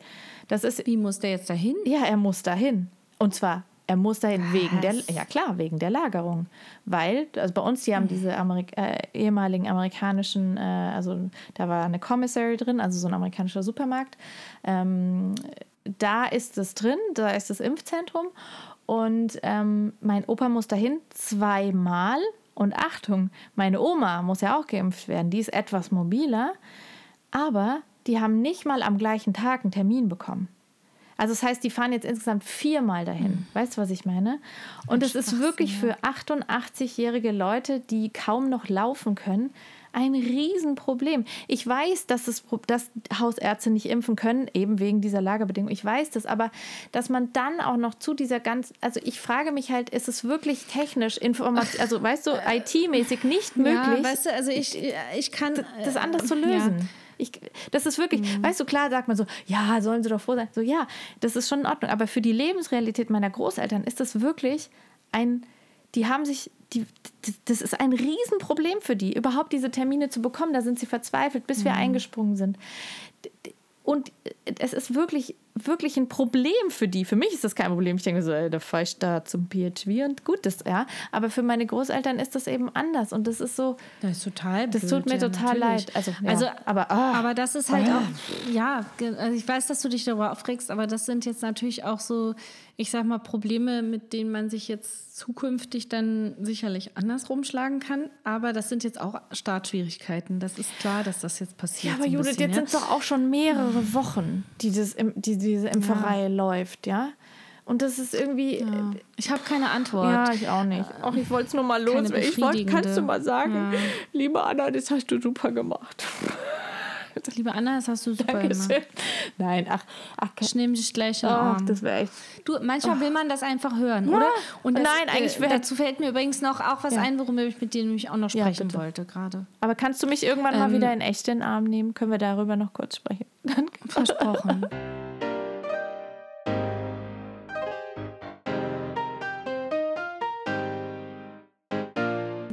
Das ist, Wie muss der jetzt dahin? ja, er muss dahin. Und zwar, er muss dahin wegen der, ja klar, wegen der Lagerung. Weil, also bei uns, die haben diese Amerik äh, ehemaligen amerikanischen, äh, also da war eine Commissary drin, also so ein amerikanischer Supermarkt. Ähm, da ist es drin, da ist das Impfzentrum. Und ähm, mein Opa muss dahin zweimal. Und Achtung, meine Oma muss ja auch geimpft werden. Die ist etwas mobiler. Aber die haben nicht mal am gleichen Tag einen Termin bekommen. Also das heißt, die fahren jetzt insgesamt viermal dahin. Weißt du, was ich meine? Und es ist wirklich für 88-jährige Leute, die kaum noch laufen können, ein Riesenproblem. Ich weiß, dass, es, dass Hausärzte nicht impfen können, eben wegen dieser Lagerbedingung. Ich weiß das, aber dass man dann auch noch zu dieser ganz, also ich frage mich halt, ist es wirklich technisch, Information, also weißt du, IT-mäßig nicht möglich, Ja, weißt du, also ich, ich kann. das anders zu äh, lösen? Ja. Ich, das ist wirklich, weißt du, klar sagt man so, ja, sollen sie doch froh sein. So, ja, das ist schon in Ordnung. Aber für die Lebensrealität meiner Großeltern ist das wirklich ein, die haben sich, die, das ist ein Riesenproblem für die, überhaupt diese Termine zu bekommen. Da sind sie verzweifelt, bis wir eingesprungen sind. Und es ist wirklich, wirklich ein Problem für die. Für mich ist das kein Problem. Ich denke so, ey, da fahre ich da zum PHV und gut ist, ja. Aber für meine Großeltern ist das eben anders. Und das ist so, Das ist total das blöd, tut mir ja, total natürlich. leid. Also, ja. Also, aber, ah, aber das ist halt auch, ja, also ich weiß, dass du dich darüber aufregst, aber das sind jetzt natürlich auch so, ich sag mal, Probleme, mit denen man sich jetzt zukünftig dann sicherlich anders rumschlagen kann. Aber das sind jetzt auch Startschwierigkeiten. Das ist klar, dass das jetzt passiert. Ja, aber Judith, bisschen, jetzt ja? sind es doch auch schon mehrere Wochen, die, das, im- die diese Impferei läuft, ja? Und das ist irgendwie. Ja. Ich habe keine Antwort. Ja, ich auch nicht. Ach, ich wollte es nur mal loswerden. Ich wollte, kannst du mal sagen, Ja. liebe Anna, das hast du super gemacht. Liebe Anna, das hast du super gemacht. Dankeschön. Nein, ach, ach, Ich nehme dich gleich in den ach das wäre echt. Du, manchmal will man das einfach hören, Ja. oder? Und das, Nein, eigentlich äh, wär- dazu fällt mir übrigens noch auch was Ja. ein, worüber ich mit dir nämlich auch noch Ja, sprechen bitte. wollte gerade. Aber kannst du mich irgendwann mal Ähm, wieder in echt in den Arm nehmen? Können wir darüber noch kurz sprechen? (laughs) Dann Versprochen.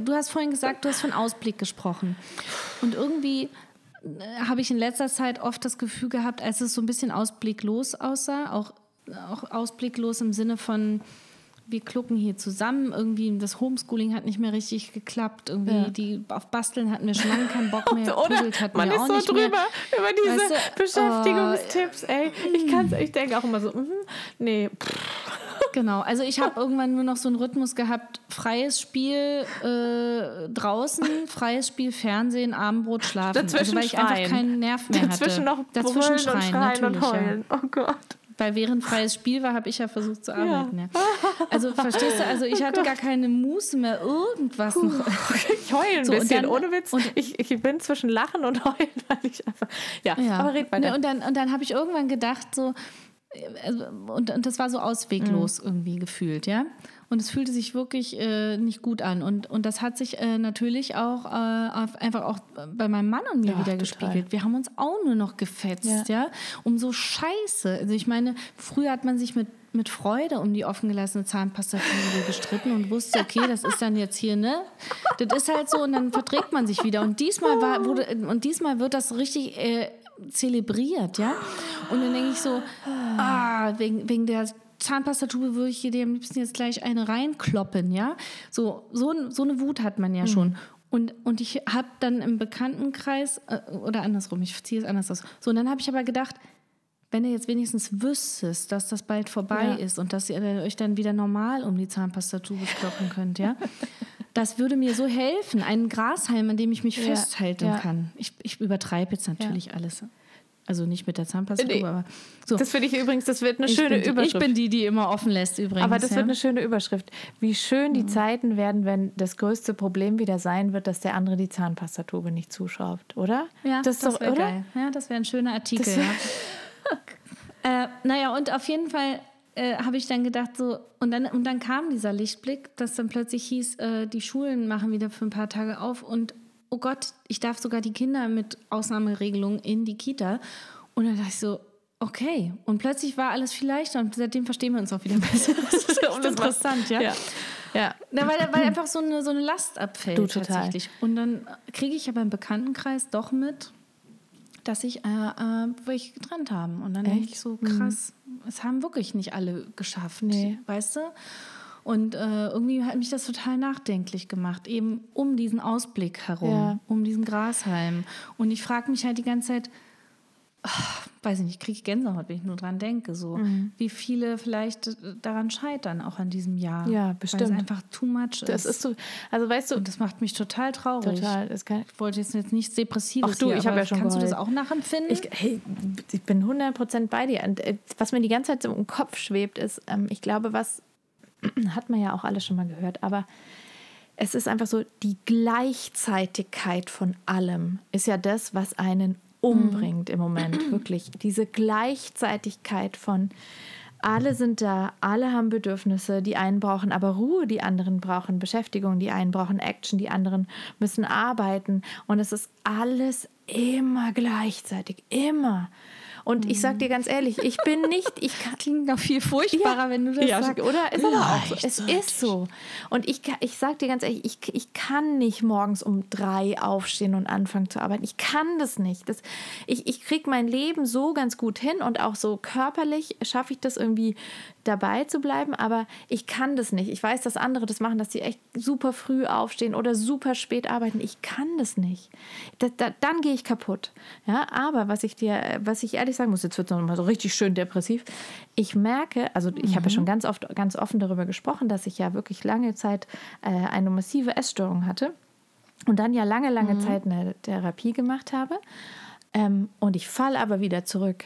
Du hast vorhin gesagt, du hast von Ausblick gesprochen. Und irgendwie habe ich in letzter Zeit oft das Gefühl gehabt, als es so ein bisschen ausblicklos aussah, auch, auch ausblicklos im Sinne von, wir klucken hier zusammen, irgendwie das Homeschooling hat nicht mehr richtig geklappt, irgendwie Ja. die auf Basteln hatten wir schon lange keinen Bock mehr, (laughs) Oder hatten man wir ist auch so nicht drüber mehr. über diese Weißt du, Beschäftigungstipps, ey. Ich kann's, ich denke auch immer so, mhm, nee, pff, Genau, also ich habe irgendwann nur noch so einen Rhythmus gehabt, freies Spiel äh, draußen, freies Spiel Fernsehen, Abendbrot, Schlafen. dazwischen also, weil ich schreien. einfach keinen Nerv mehr Dazwischen hatte. noch Dazwischen schreien, und schreien und heulen. Oh Gott. Ja. Weil während freies Spiel war, habe ich ja versucht zu arbeiten. Ja. (laughs) Also verstehst du, also ich hatte gar keine Muße mehr, irgendwas noch. (laughs) Ich heule ein So, und bisschen, dann- ohne Witz. ich, ich bin zwischen Lachen und Heulen, weil ich einfach. Ja, Ja. aber red weiter. Ne, und dann, und dann habe ich irgendwann gedacht, so, also, und, und das war so Mhm. ausweglos irgendwie gefühlt, ja. Und es fühlte sich wirklich äh, nicht gut an. Und, und das hat sich äh, natürlich auch äh, einfach auch bei meinem Mann und mir Ja, wieder total. gespiegelt. Wir haben uns auch nur noch gefetzt, ja. Um so Scheiße. Also ich meine, früher hat man sich mit mit Freude um die offengelassene Zahnpastatube gestritten und wusste, okay, das ist dann jetzt hier, ne? Das ist halt so und dann verträgt man sich wieder. Und diesmal war, wurde, und diesmal wird das richtig äh, zelebriert, ja? Und dann denke ich so, ah, wegen, wegen der Zahnpastatube würde ich dir am liebsten jetzt gleich eine reinkloppen, ja? So, so, so eine Wut hat man ja schon. Und, und ich habe dann im Bekanntenkreis, äh, oder andersrum, ich ziehe es anders aus. So, und dann habe ich aber gedacht, wenn ihr jetzt wenigstens wüsstest, dass das bald vorbei Ja. ist und dass ihr euch dann wieder normal um die Zahnpastatube kloppen könnt, ja? (laughs) Das würde mir so helfen, einen Grashalm, an dem ich mich Ja, festhalten ja. kann. Ich, ich übertreibe jetzt natürlich alles. Also nicht mit der Zahnpastatube, Nee. aber so. Das finde ich übrigens, das wird eine ich, schöne die, Überschrift. ich bin die, die immer offen lässt übrigens. aber das ja. wird eine schöne Überschrift. Wie schön die Zeiten werden, wenn das größte Problem wieder sein wird, dass der andere die Zahnpastatube nicht zuschraubt, oder? Ja, das das, wäre geil. Ja, das wäre ein schöner Artikel. Das wär- Ja. (laughs) äh, naja, und auf jeden Fall äh, habe ich dann gedacht, so, und dann, und dann kam dieser Lichtblick, dass dann plötzlich hieß, äh, die Schulen machen wieder für ein paar Tage auf und oh Gott, ich darf sogar die Kinder mit Ausnahmeregelungen in die Kita. Und dann dachte ich so, okay. Und plötzlich war alles viel leichter und seitdem verstehen wir uns auch wieder (laughs) besser. Das ist echt interessant, ja. Ja. ja. Na, weil, weil einfach so eine, so eine Last abfällt Du, total. tatsächlich. Und dann kriege ich aber im Bekanntenkreis doch mit, dass sich äh, äh, welche getrennt haben. Und dann denke ich so, krass, es haben wirklich nicht alle geschafft, Nee. weißt du? Und äh, irgendwie hat mich das total nachdenklich gemacht, eben um diesen Ausblick herum, Ja. um diesen Grashalm. Und ich frage mich halt die ganze Zeit, weiß ich nicht, kriege ich Gänsehaut, wenn ich nur dran denke, so Mhm. wie viele vielleicht äh, daran scheitern, auch an diesem Jahr. Ja, Weil bestimmt. es einfach too much Das ist so, also weißt du, und das macht mich total traurig. total, das kann, Ich wollte jetzt, jetzt nichts Depressives Ach du, hier, ich hab aber ja schon Kannst du das geheult. auch nachempfinden? Ich, hey, ich bin 100% bei dir. Und äh, was mir die ganze Zeit so im Kopf schwebt, ist, ähm, ich glaube, was (clears throat) hat man ja auch alle schon mal gehört, aber es ist einfach so, die Gleichzeitigkeit von allem ist ja das, was einen umbringt im Moment, wirklich. Diese Gleichzeitigkeit von alle sind da, alle haben Bedürfnisse, die einen brauchen aber Ruhe, die anderen brauchen Beschäftigung, die einen brauchen Action, die anderen müssen arbeiten. Und es ist alles immer gleichzeitig, immer. Und ich sag dir ganz ehrlich, ich bin nicht, ich (laughs) kann, Klingt noch viel furchtbarer, ja, wenn du das ja, sagst. Oder? Ist aber auch so. Es ist so. Und ich, ich sag dir ganz ehrlich, ich, ich kann nicht morgens um drei aufstehen und anfangen zu arbeiten. Ich kann das nicht. Das, ich ich kriege mein Leben so ganz gut hin und auch so körperlich schaffe ich das irgendwie dabei zu bleiben, aber ich kann das nicht. Ich weiß, dass andere das machen, dass sie echt super früh aufstehen oder super spät arbeiten. Ich kann das nicht. Da, da, dann gehe ich kaputt. Ja, aber was ich dir, was ich ehrlich sagen muss, jetzt wird es nochmal so richtig schön depressiv. Ich merke, also ich habe ja schon ganz oft, ganz offen darüber gesprochen, dass ich ja wirklich lange Zeit äh, eine massive Essstörung hatte und dann ja lange, lange Zeit eine Therapie gemacht habe. Ähm, und ich falle aber wieder zurück.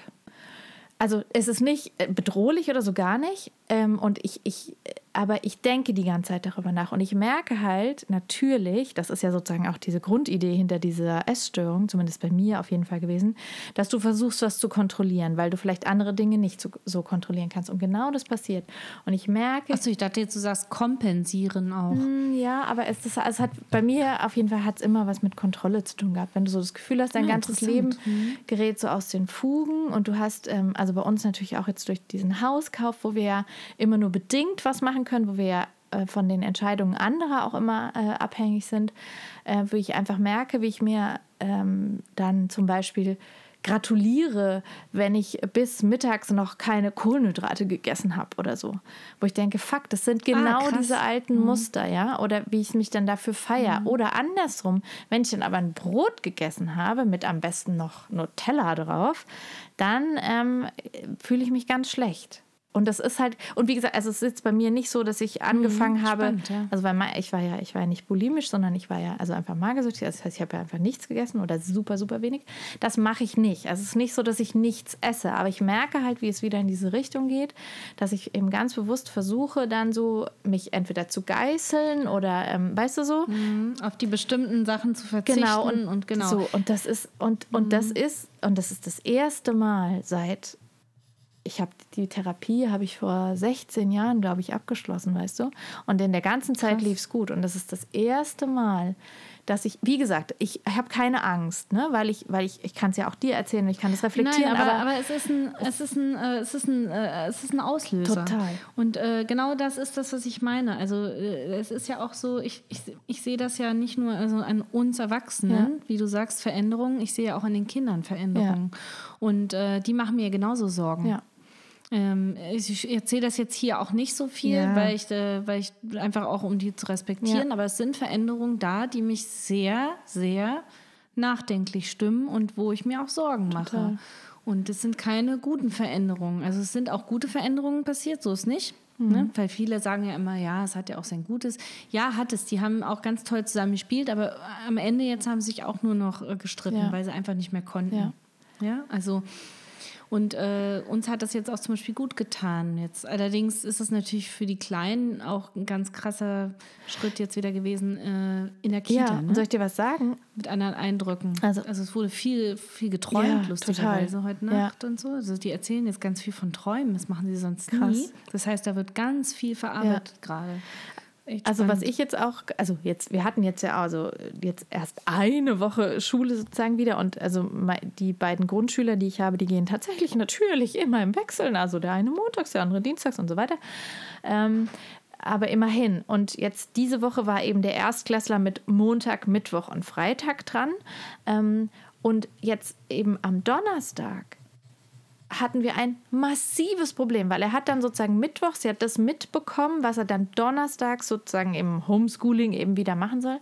Also es ist nicht äh, bedrohlich oder so gar nicht. Ähm, und ich, ich, äh, aber ich denke die ganze Zeit darüber nach. Und ich merke halt natürlich, das ist ja sozusagen auch diese Grundidee hinter dieser Essstörung, zumindest bei mir auf jeden Fall gewesen, dass du versuchst, was zu kontrollieren, weil du vielleicht andere Dinge nicht so, so kontrollieren kannst. Und genau das passiert. Und ich merke, Achso, ich dachte jetzt, du sagst kompensieren auch. Mm, Ja, aber es, ist, es hat bei mir auf jeden Fall hat es immer was mit Kontrolle zu tun gehabt. Wenn du so das Gefühl hast, dein Ja, ganzes Leben interessant. gerät so aus den Fugen und du hast, ähm, also bei uns natürlich auch jetzt durch diesen Hauskauf, wo wir ja immer nur bedingt was machen können, wo wir ja äh, von den Entscheidungen anderer auch immer äh, abhängig sind, äh, wo ich einfach merke, wie ich mir ähm, dann zum Beispiel gratuliere, wenn ich bis mittags noch keine Kohlenhydrate gegessen habe oder so. Wo ich denke, fuck, das sind genau krass. diese alten Muster, ja? Oder wie ich mich dann dafür feiere. Oder andersrum, wenn ich dann aber ein Brot gegessen habe, mit am besten noch Nutella drauf, dann ähm, fühle ich mich ganz schlecht. Und das ist halt, und wie gesagt, also es ist jetzt bei mir nicht so, dass ich angefangen habe, spannend, ja. also weil ich war ja, ich war ja nicht bulimisch, sondern ich war ja also einfach magersüchtig. Das heißt, ich habe ja einfach nichts gegessen oder super, super wenig. Das mache ich nicht. Also es ist nicht so, dass ich nichts esse, aber ich merke halt, wie es wieder in diese Richtung geht, dass ich eben ganz bewusst versuche, dann so mich entweder zu geißeln oder, ähm, weißt du so, Auf die bestimmten Sachen zu verzichten. genau und, und genau. so und das ist und und das ist und das ist das erste Mal seit ich habe die Therapie habe ich vor 16 Jahren glaube ich abgeschlossen weißt du und in der ganzen Zeit lief es gut und das ist das erste Mal dass ich wie gesagt ich habe keine Angst ne weil ich weil ich ich kann es ja auch dir erzählen ich kann das reflektieren Nein, aber, aber, aber, es ist ein, es ist ein, äh, es ist ein, äh, es ist ein Auslöser. Total. Und äh, genau das ist das, was ich meine. Also äh, es ist ja auch so, ich, ich, ich sehe das ja nicht nur also an uns Erwachsenen, Ja. wie du sagst, Veränderungen. Ich sehe ja auch an den Kindern Veränderungen. Und äh, die machen mir genauso Sorgen. ja Ähm, ich erzähle das jetzt hier auch nicht so viel, Ja. weil, ich, äh, weil ich einfach auch um die zu respektieren, Ja. aber es sind Veränderungen da, die mich sehr, sehr nachdenklich stimmen und wo ich mir auch Sorgen mache. Total. Und es sind keine guten Veränderungen. Also es sind auch gute Veränderungen passiert, so ist nicht. Mhm. Ne? Weil viele sagen ja immer, ja, es hat ja auch sein Gutes. Ja, hat es. Die haben auch ganz toll zusammen gespielt, aber am Ende jetzt haben sie sich auch nur noch äh, gestritten, Ja. weil sie einfach nicht mehr konnten. Ja, also und äh, uns hat das jetzt auch zum Beispiel gut getan. Jetzt allerdings ist es natürlich für die Kleinen auch ein ganz krasser Schritt jetzt wieder gewesen äh, in der Kita, ja ne? soll ich dir was sagen mit anderen Eindrücken. Also- Also, es wurde viel, viel geträumt, Ja, lustigerweise total. heute Ja. Nacht und so. Also die erzählen jetzt ganz viel von Träumen. Das machen sie sonst Krass. nie. Das heißt, da wird ganz viel verarbeitet gerade. Echt Also was spannend. ich jetzt auch, also jetzt, wir hatten jetzt ja also jetzt erst eine Woche Schule sozusagen wieder und also die beiden Grundschüler, die ich habe, die gehen tatsächlich natürlich immer im Wechseln. Also der eine montags, der andere dienstags und so weiter. Ähm, aber immerhin. Und jetzt diese Woche war eben der Erstklässler mit Montag, Mittwoch und Freitag dran. Ähm, und jetzt eben am Donnerstag hatten wir ein massives Problem, weil er hat dann sozusagen mittwochs, sie hat das mitbekommen, was er dann donnerstags sozusagen im Homeschooling eben wieder machen soll.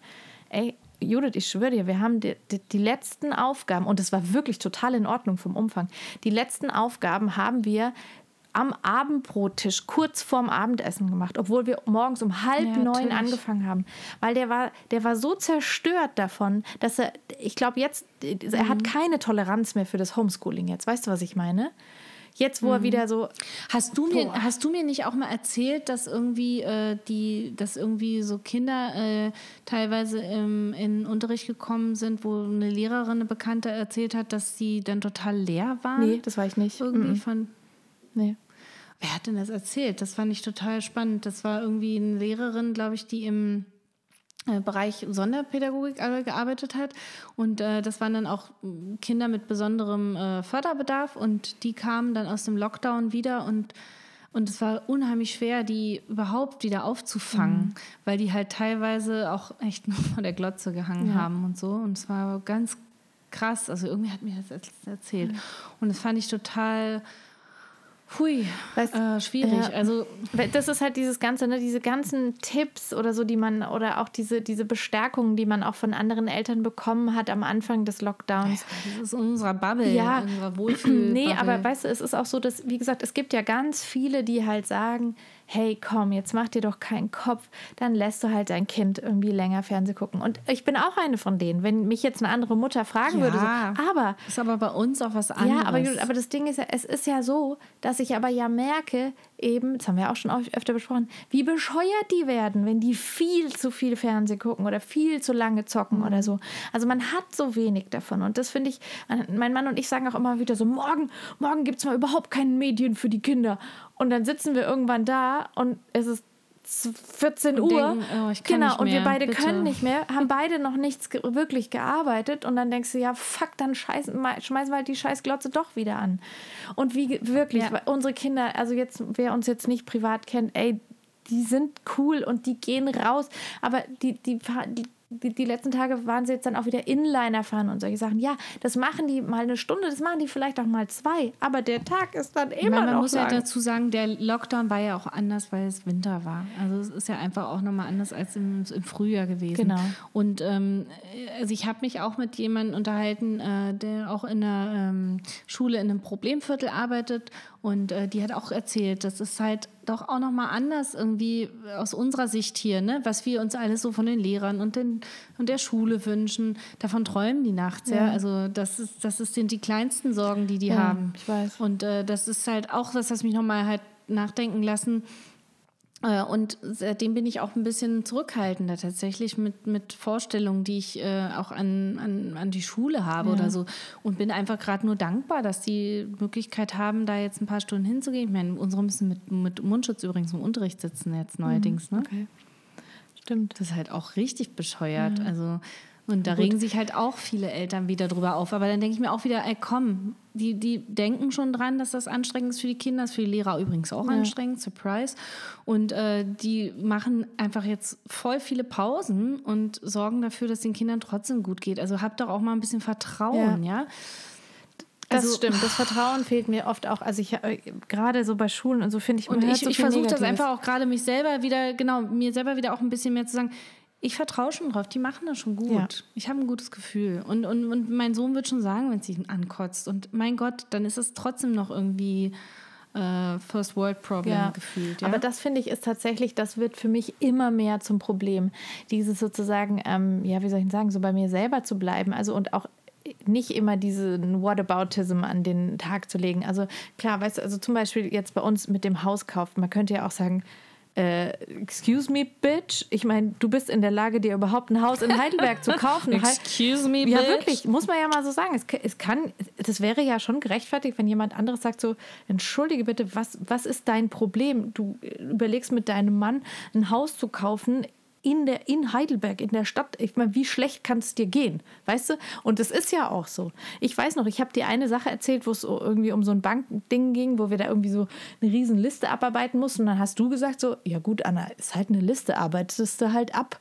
Ey, Judith, ich schwöre dir, wir haben die, die, die letzten Aufgaben, und es war wirklich total in Ordnung vom Umfang, die letzten Aufgaben haben wir am Abendbrottisch kurz vorm Abendessen gemacht, obwohl wir morgens um halb Ja, neun natürlich. angefangen haben, weil der war, der war so zerstört davon, dass er, ich glaube jetzt, er Mhm. hat keine Toleranz mehr für das Homeschooling jetzt. Weißt du, was ich meine? Jetzt, wo er wieder so, Hast du, mir, Boah. hast du mir nicht auch mal erzählt, dass irgendwie äh, die, dass irgendwie so Kinder äh, teilweise im, in den Unterricht gekommen sind, wo eine Lehrerin, eine Bekannte erzählt hat, dass sie dann total leer waren? nee, das war ich nicht. irgendwie Mhm. von. Nee. Wer hat denn das erzählt? Das fand ich total spannend. Das war irgendwie eine Lehrerin, glaube ich, die im äh, Bereich Sonderpädagogik gearbeitet hat. Und äh, das waren dann auch Kinder mit besonderem äh, Förderbedarf und die kamen dann aus dem Lockdown wieder und und es war unheimlich schwer, die überhaupt wieder aufzufangen, mhm. weil die halt teilweise auch echt nur vor der Glotze gehangen ja. haben und so. Und es war ganz krass. Also irgendwie hat mir das erzählt. Mhm. Und das fand ich total Hui, weißt, äh, schwierig. Ja. Also das ist halt dieses ganze, ne, diese ganzen Tipps oder so, die man oder auch diese diese Bestärkungen, die man auch von anderen Eltern bekommen hat am Anfang des Lockdowns. Ja, das ist unserer Bubble, ja, unserer (clears throat) Wohlfühl. Nee, aber weißt du, es ist auch so, dass wie gesagt, es gibt ja ganz viele, die halt sagen, hey, komm, jetzt mach dir doch keinen Kopf, dann lässt du halt dein Kind irgendwie länger Fernsehen gucken. Und ich bin auch eine von denen. Wenn mich jetzt eine andere Mutter fragen ja, würde, so, aber. Ist aber bei uns auch was anderes. Ja, aber, aber das Ding ist ja, es ist ja so, dass ich aber ja merke, eben, das haben wir auch schon öfter besprochen, wie bescheuert die werden, wenn die viel zu viel Fernsehen gucken oder viel zu lange zocken mhm. oder so. Also man hat so wenig davon. Und das finde ich, mein Mann und ich sagen auch immer wieder so, morgen, morgen gibt es mal überhaupt keine Medien für die Kinder. Und dann sitzen wir irgendwann da und es ist 14 und Uhr. Denken, oh, genau, und wir beide bitte. können nicht mehr, haben (laughs) beide noch nichts ge wirklich gearbeitet und dann denkst du, ja, fuck, dann scheiß, schmeißen wir halt die Scheißglotze doch wieder an. Und wie wirklich, ja. unsere Kinder, also jetzt, wer uns jetzt nicht privat kennt, ey, die sind cool und die gehen raus, aber die, die, die die, die letzten Tage waren sie jetzt dann auch wieder Inliner fahren und solche Sachen. Ja, das machen die mal eine Stunde, das machen die vielleicht auch mal zwei, aber der Tag ist dann immer man, man noch muss lang. ja dazu sagen, der Lockdown war ja auch anders, weil es Winter war. Also es ist ja einfach auch nochmal anders als im, im Frühjahr gewesen. Genau. Und ähm, also ich habe mich auch mit jemandem unterhalten, äh, der auch in einer ähm, Schule in einem Problemviertel arbeitet und äh, die hat auch erzählt, das ist halt doch auch nochmal anders irgendwie aus unserer Sicht hier, ne? was wir uns alles so von den Lehrern und, den, und der Schule wünschen. Davon träumen die nachts, ja. ja? Also das, ist, das ist, sind die kleinsten Sorgen, die die ja, haben. Ich weiß. Und äh, das ist halt auch was, was mich nochmal halt nachdenken lassen äh, und seitdem bin ich auch ein bisschen zurückhaltender tatsächlich mit, mit Vorstellungen, die ich äh, auch an, an, an die Schule habe ja. oder so. Und bin einfach gerade nur dankbar, dass die Möglichkeit haben, da jetzt ein paar Stunden hinzugehen. Ich meine, unsere müssen mit, mit Mundschutz übrigens im Unterricht sitzen jetzt mhm. neuerdings. Ne? Okay. Stimmt. Das ist halt auch richtig bescheuert. Ja. Also und da Gut. regen sich halt auch viele Eltern wieder drüber auf. Aber dann denke ich mir auch wieder, ey, komm, die, die denken schon dran, dass das anstrengend ist für die Kinder, ist für die Lehrer übrigens auch ja. anstrengend, Surprise. Und äh, die machen einfach jetzt voll viele Pausen und sorgen dafür, dass den Kindern trotzdem gut geht. Also habt doch auch mal ein bisschen Vertrauen, ja. ja? Das also, stimmt. Das Vertrauen fehlt mir oft auch. Also ich äh, gerade so bei Schulen und so finde ich. Und ich, so ich versuche das einfach auch gerade mich selber wieder, genau, mir selber wieder auch ein bisschen mehr zu sagen ich vertraue schon drauf, die machen das schon gut. Ja. Ich habe ein gutes Gefühl. Und, und, und mein Sohn wird schon sagen, wenn es ihn ankotzt. Und mein Gott, dann ist es trotzdem noch irgendwie äh, First World Problem ja. gefühlt. Ja? Aber das finde ich ist tatsächlich, das wird für mich immer mehr zum Problem. Dieses sozusagen, ähm, ja, wie soll ich sagen, so bei mir selber zu bleiben. Also und auch nicht immer diesen Whataboutism an den Tag zu legen. Also klar, weißt du, also zum Beispiel jetzt bei uns mit dem Hauskauf, man könnte ja auch sagen, äh, excuse me, bitch. Ich meine, du bist in der Lage, dir überhaupt ein Haus in Heidelberg zu kaufen. (laughs) excuse me, bitch. Ja, wirklich, muss man ja mal so sagen. Es, es kann, das wäre ja schon gerechtfertigt, wenn jemand anderes sagt so, entschuldige bitte, was, was ist dein Problem? Du überlegst mit deinem Mann ein Haus zu kaufen in, der, in Heidelberg, in der Stadt. Ich meine, wie schlecht kann es dir gehen? Weißt du? Und es ist ja auch so. Ich weiß noch, ich habe dir eine Sache erzählt, wo es irgendwie um so ein Bankding ging, wo wir da irgendwie so eine riesen Liste abarbeiten mussten. Und dann hast du gesagt so, ja gut, Anna, ist halt eine Liste, arbeitest du halt ab.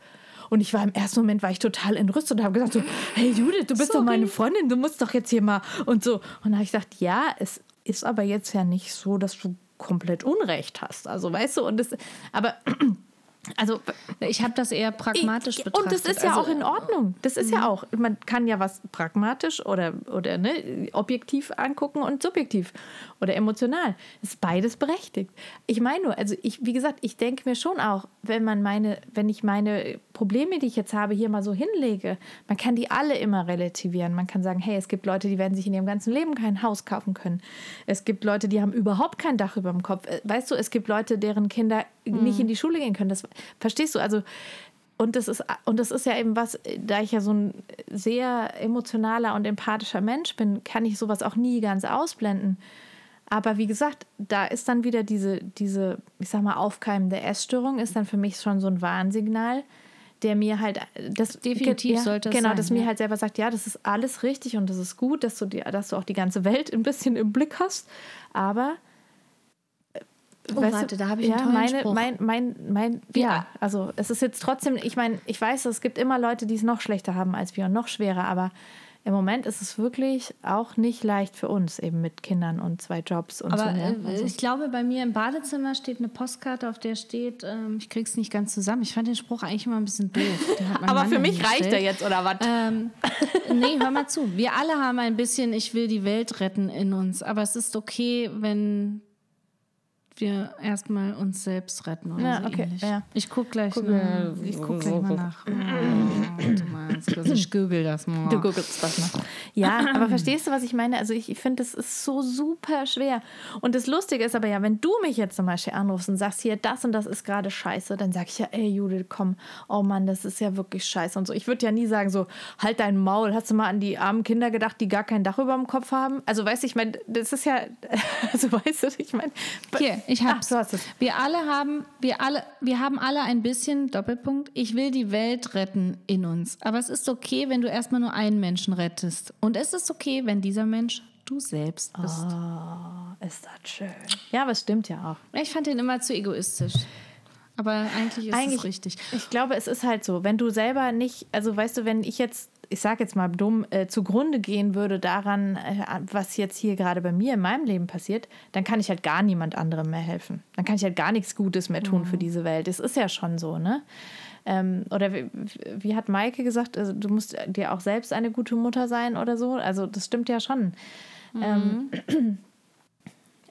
Und ich war im ersten Moment war ich total entrüstet und habe gesagt so, hey Judith, du bist Sorry. doch meine Freundin, du musst doch jetzt hier mal und so. Und dann habe ich gesagt, ja, es ist aber jetzt ja nicht so, dass du komplett Unrecht hast. Also weißt du, und das, aber also ich habe das eher pragmatisch ich, betrachtet. Und das ist ja also, auch in Ordnung. Das ist ja mhm. auch, man kann ja was pragmatisch oder, oder ne, objektiv angucken und subjektiv oder emotional. Das ist beides berechtigt. Ich meine nur, also ich, wie gesagt, ich denke mir schon auch, wenn man meine, wenn ich meine Probleme, die ich jetzt habe, hier mal so hinlege, man kann die alle immer relativieren. Man kann sagen, hey, es gibt Leute, die werden sich in ihrem ganzen Leben kein Haus kaufen können. Es gibt Leute, die haben überhaupt kein Dach über dem Kopf. Äh, weißt du, es gibt Leute, deren Kinder mhm. nicht in die Schule gehen können. Das verstehst du? Also und das ist und das ist ja eben was, da ich ja so ein sehr emotionaler und empathischer Mensch bin, kann ich sowas auch nie ganz ausblenden. Aber wie gesagt, da ist dann wieder diese, diese, ich sag mal, aufkeimende Essstörung, ist dann für mich schon so ein Warnsignal, der mir halt das Definitiv ja, sollte es genau, sein, das mir ja. halt selber sagt, ja, das ist alles richtig und das ist gut, dass du die, dass du auch die ganze Welt ein bisschen im Blick hast, aber Oh, weißt warte, du, da habe ich ja, einen tollen meine, Spruch. mein, mein, mein, ja, also es ist jetzt trotzdem, ich meine, ich weiß, es gibt immer Leute, die es noch schlechter haben als wir und noch schwerer, aber im Moment ist es wirklich auch nicht leicht für uns, eben mit Kindern und zwei Jobs und Aber so. Ja? äh, Also, ich glaube, bei mir im Badezimmer steht eine Postkarte, auf der steht, ähm, ich krieg's nicht ganz zusammen. Ich fand den Spruch eigentlich immer ein bisschen doof. Aber Mann für mich reicht er jetzt, oder was? Ähm, nee, hör mal zu. Wir alle haben ein bisschen Ich will die Welt retten in uns. Aber es ist okay, wenn wir erstmal uns selbst retten oder Ja, so okay, ähnlich. ja. Ich guck gleich, Guck, ne, ich guck gleich mal nach. Oh, ich google das mal. Du googelst das mal. Ja, aber verstehst du, was ich meine? Also ich, ich finde, das ist so super schwer. Und das Lustige ist aber ja, wenn du mich jetzt zum Beispiel anrufst und sagst, hier, das und das ist gerade scheiße, dann sag ich ja, ey Judith, komm, oh Mann, das ist ja wirklich scheiße und so. Ich würde ja nie sagen so, halt dein Maul, hast du mal an die armen Kinder gedacht, die gar kein Dach über dem Kopf haben? Also weißt du, ich meine, das ist ja, (laughs) also weißt du, ich meine... Hier, ich hab's. Ach, du hast es. Wir alle haben, wir alle, wir haben alle ein bisschen Doppelpunkt. Ich will die Welt retten in uns. Aber es ist okay, wenn du erstmal nur einen Menschen rettest. Und es ist okay, wenn dieser Mensch du selbst bist. Oh, ist das schön. Ja, aber es stimmt ja auch. Ich fand den immer zu egoistisch. Aber eigentlich ist Eigentlich es richtig. Ich glaube, es ist halt so, wenn du selber nicht, also weißt du, wenn ich jetzt, ich sage jetzt mal dumm, äh, zugrunde gehen würde daran, äh, was jetzt hier gerade bei mir in meinem Leben passiert, dann kann ich halt gar niemand anderem mehr helfen. Dann kann ich halt gar nichts Gutes mehr tun für diese Welt. Es ist ja schon so, ne? Ähm, oder wie, wie hat Maike gesagt, also du musst dir auch selbst eine gute Mutter sein oder so. Also das stimmt ja schon. Ähm, (clears throat)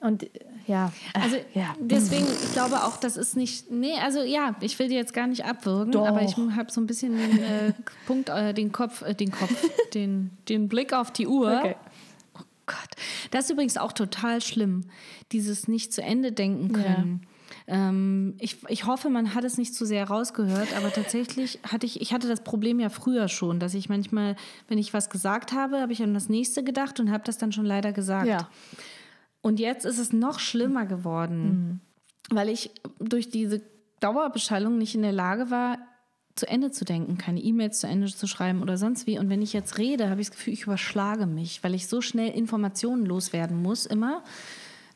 und äh, ja, Also ja. deswegen, ich glaube auch, das ist nicht. Nee, also ja, ich will dir jetzt gar nicht abwürgen, Doch. aber ich habe so ein bisschen den äh, Punkt, äh, den Kopf, äh, den Kopf, (laughs) den, den Blick auf die Uhr. Okay. Oh Gott. Das ist übrigens auch total schlimm, dieses nicht zu Ende denken können. Ähm, ich, ich hoffe, man hat es nicht zu sehr rausgehört, aber tatsächlich hatte ich, ich hatte das Problem ja früher schon, dass ich manchmal, wenn ich was gesagt habe, habe ich an das nächste gedacht und habe das dann schon leider gesagt. Ja. Und jetzt ist es noch schlimmer geworden, weil ich durch diese Dauerbeschallung nicht in der Lage war, zu Ende zu denken, keine E-Mails zu Ende zu schreiben oder sonst wie. Und wenn ich jetzt rede, habe ich das Gefühl, ich überschlage mich, weil ich so schnell Informationen loswerden muss, immer,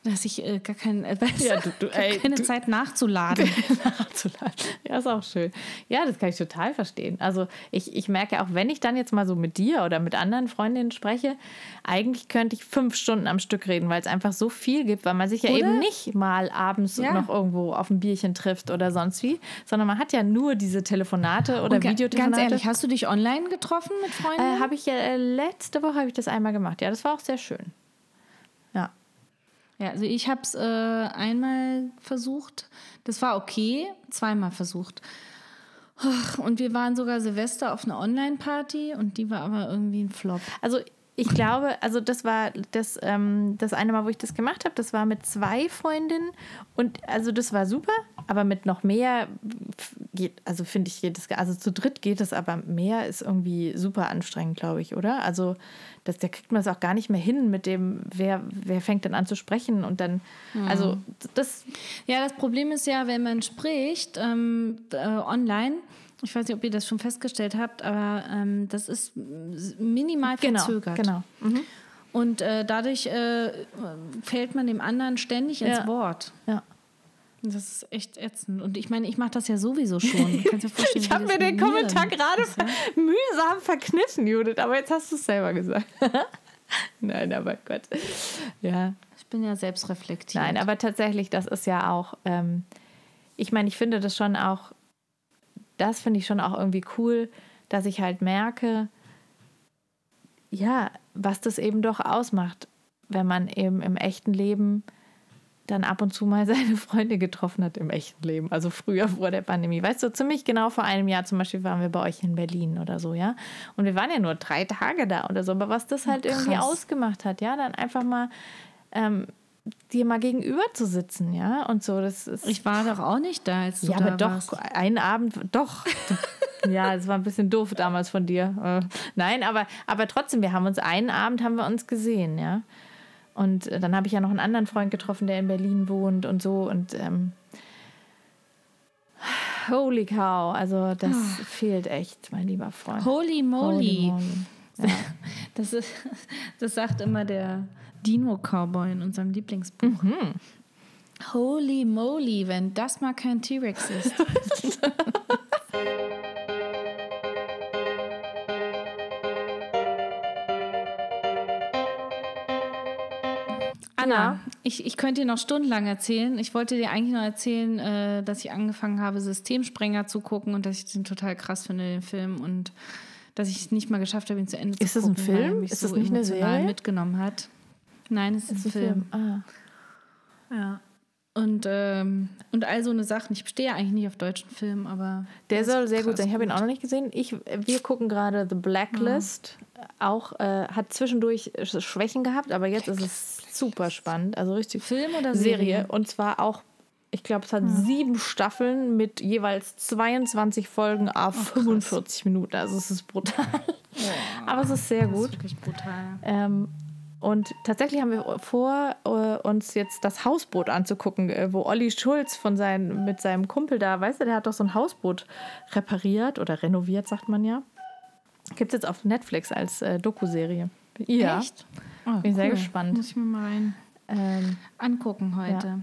dass ich äh, gar, kein, äh, (laughs) Ja, du, du- ey, keine du- Zeit nachzuladen. (laughs) nachzuladen. Ja, ist auch schön. Ja, das kann ich total verstehen. Also ich, ich merke auch, wenn ich dann jetzt mal so mit dir oder mit anderen Freundinnen spreche, eigentlich könnte ich fünf Stunden am Stück reden, weil es einfach so viel gibt, weil man sich ja Oder? eben nicht mal abends Ja. noch irgendwo auf ein Bierchen trifft oder sonst wie, sondern man hat ja nur diese Telefonate oder Und Videotelefonate. Ganz ehrlich, hast du dich online getroffen mit Freunden? äh, habe ich ja äh, letzte Woche habe ich das einmal gemacht. Ja, das war auch sehr schön. Ja. Also ich habe es äh, einmal versucht. Das war okay, zweimal versucht. Und wir waren sogar Silvester auf einer Online-Party und die war aber irgendwie ein Flop. Also ich glaube, also das war das, ähm, das eine Mal, wo ich das gemacht habe, das war mit zwei Freundinnen und also das war super, aber mit noch mehr geht, also finde ich geht das, also zu dritt geht es, aber mehr ist irgendwie super anstrengend, glaube ich, oder? Also das, da kriegt man es auch gar nicht mehr hin mit dem, wer, wer fängt dann an zu sprechen und dann, also das, Ja, das Problem ist ja, wenn man spricht ähm, äh, online, ich weiß nicht, ob ihr das schon festgestellt habt, aber ähm, das ist minimal genau, verzögert. genau. Und äh, dadurch äh, fällt man dem anderen ständig ins Ja. Wort. Ja. Das ist echt ätzend. Und ich meine, ich mache das ja sowieso schon. Du kannst dir (laughs) vorstellen, Ich habe mir den Kommentar gerade ver mühsam verkniffen, Judith, aber jetzt hast du es selber gesagt. (laughs) Nein, aber Gott. Ja. Ich bin ja selbst reflektiert. Nein, aber tatsächlich, das ist ja auch, ähm, ich meine, ich finde das schon auch, das finde ich schon auch irgendwie cool, dass ich halt merke, ja, was das eben doch ausmacht, wenn man eben im echten Leben dann ab und zu mal (laughs) seine Freunde getroffen hat im echten Leben. Also früher vor der Pandemie. Weißt du, ziemlich genau vor einem Jahr zum Beispiel waren wir bei euch in Berlin oder so, ja. Und wir waren ja nur drei Tage da oder so. Aber was das halt irgendwie krass. ausgemacht hat, ja, dann einfach mal ähm, dir mal gegenüber zu sitzen, ja. Und so, das ist. Ich war doch auch nicht da, als du ja, da aber doch, warst. einen Abend, doch. (laughs) ja, es war ein bisschen doof damals von dir. Äh, Nein, aber, aber trotzdem, wir haben uns einen Abend haben wir uns gesehen, ja. Und äh, dann habe ich ja noch einen anderen Freund getroffen, der in Berlin wohnt und so. Und ähm, holy cow, also das fehlt echt, mein lieber Freund. Holy moly. Holy moly. Ja. (laughs) Das, ist, das sagt immer der Dino-Cowboy in unserem Lieblingsbuch. Mhm. Holy moly, wenn das mal kein T-Rex ist. (laughs) Anna, ich, ich könnte dir noch stundenlang erzählen. Ich wollte dir eigentlich noch erzählen, äh, dass ich angefangen habe, Systemsprenger zu gucken und dass ich den total krass finde, den Film. Und dass ich es nicht mal geschafft habe, ihn zu Ende Ist zu das ein gucken. weil Film? mich Ist so das nicht eine Serie? mitgenommen hat. Nein, es ist, ein Film. Ah. Ja. Und, ähm, und all so eine Sachen. Ich stehe eigentlich nicht auf deutschen Filmen, aber. Der ist soll sehr gut sein. Ich habe ihn auch noch nicht gesehen. Ich, wir gucken gerade The Blacklist. Auch äh, hat zwischendurch Sch- Schwächen gehabt, aber jetzt ist es super spannend. Also richtig Film oder Serie. Serie? Und zwar auch, ich glaube, es hat sieben Staffeln mit jeweils 22 Folgen Oh, a 45 Minuten. Also es ist brutal. aber es ist sehr Das gut. ist wirklich brutal. Ähm, und tatsächlich haben wir vor, äh, uns jetzt das Hausboot anzugucken, äh, wo Olli Schulz von sein, mit seinem Kumpel da, weißt du, der hat doch so ein Hausboot repariert oder renoviert, sagt man ja. Gibt es jetzt auf Netflix als äh, Doku-Serie. Ja. Echt? Oh, Bin sehr gespannt. Muss ich mir mal rein Ähm, angucken heute.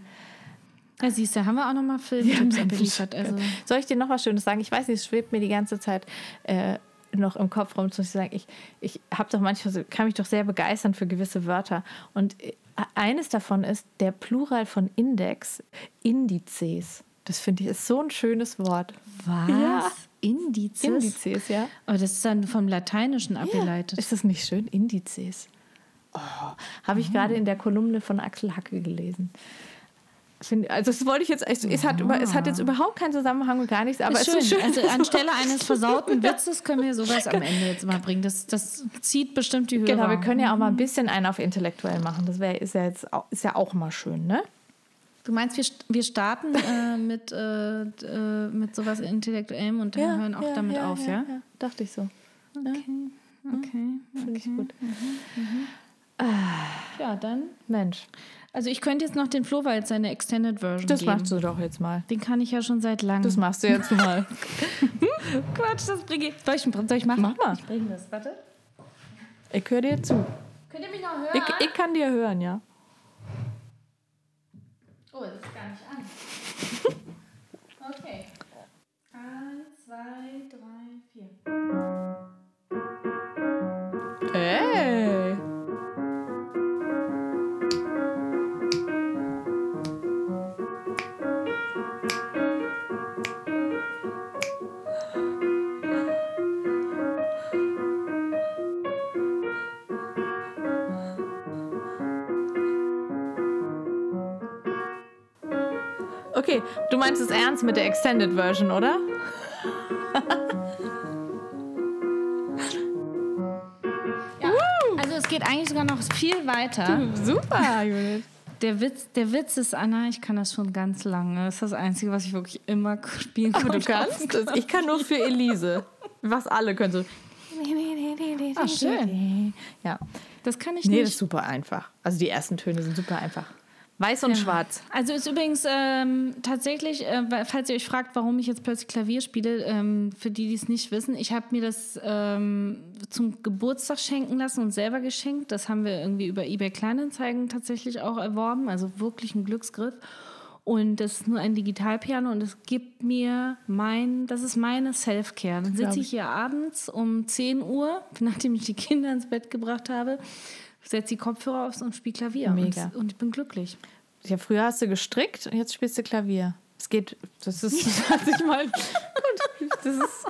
Ja, siehst du, haben wir auch nochmal Filmtipps Mensch. abgeliefert. Also, Soll ich dir noch was Schönes sagen? Ich weiß nicht, es schwebt mir die ganze Zeit äh, noch im Kopf rum, zu sagen, ich, ich habe doch manchmal, kann mich doch sehr begeistern für gewisse Wörter. Und äh, eines davon ist der Plural von Index, Indizes. Das finde ich ist so ein schönes Wort. was? Ja. Indizes? Indizes, ja. Aber das ist dann vom Lateinischen abgeleitet. Ist das nicht schön? Indizes. Oh, habe ich gerade in der Kolumne von Axel Hacke gelesen. Also das wollte ich jetzt, es, es, hat, es hat jetzt überhaupt keinen Zusammenhang und gar nichts, aber ist es schön. ist schön. Also anstelle eines versauten (laughs) Witzes können wir sowas am Ende jetzt mal bringen. Das, das zieht bestimmt die Hörer. Genau, wir können ja auch mal ein bisschen einen auf intellektuell machen. Das wär, ist, ja jetzt auch, ist ja auch mal schön, ne? Du meinst, wir, wir starten äh, (laughs) mit, äh, äh, mit sowas Intellektuellem und dann hören auch damit auf, ja? Dachte ich so. Okay, okay. Finde ich gut. Ja, dann. Mensch, Also ich könnte jetzt noch den Flohwald seine Extended Version das geben. machst du doch jetzt mal. Den kann ich ja schon seit langem. Das machst du jetzt mal. (laughs) Quatsch, das bringe ich. Soll ich, soll ich machen? Mach mal. Ich bringe das, warte. Ich höre dir zu. Könnt ihr mich noch hören? Ich, ich kann dir hören, ja. Oh, das ist gar nicht an. Okay. Eins, zwei, drei, vier. Ey. Okay, du meinst es ernst mit der Extended Version, oder? Also es geht eigentlich sogar noch viel weiter. Super, Judith. Der Witz, der Witz ist, Anna, ich kann das schon ganz lange. Das ist das Einzige, was ich wirklich immer spielen kann. Aber du kannst es. Ich kann nur für Elise. Was alle können so. Ah, schön. Ja. Das kann ich Nee, das nicht. ist super einfach. Also die ersten Töne sind super einfach. Weiß und schwarz. Also ist übrigens ähm, tatsächlich, äh, falls ihr euch fragt, warum ich jetzt plötzlich Klavier spiele, ähm, für die, die es nicht wissen, ich habe mir das ähm, zum Geburtstag schenken lassen und selber geschenkt. Das haben wir irgendwie über eBay Kleinanzeigen tatsächlich auch erworben, also wirklich ein Glücksgriff. Und das ist nur ein Digitalpiano und es gibt mir mein, das ist meine Self-Care. Dann sitze ich hier abends um 10 Uhr, (laughs) nachdem ich die Kinder ins Bett gebracht habe, setze die Kopfhörer auf und spiele Klavier. Mega. Und, und ich bin glücklich. Ja, früher hast du gestrickt und jetzt spielst du Klavier. Es geht, das ist, (laughs) das hat sich mal, gut, das ist,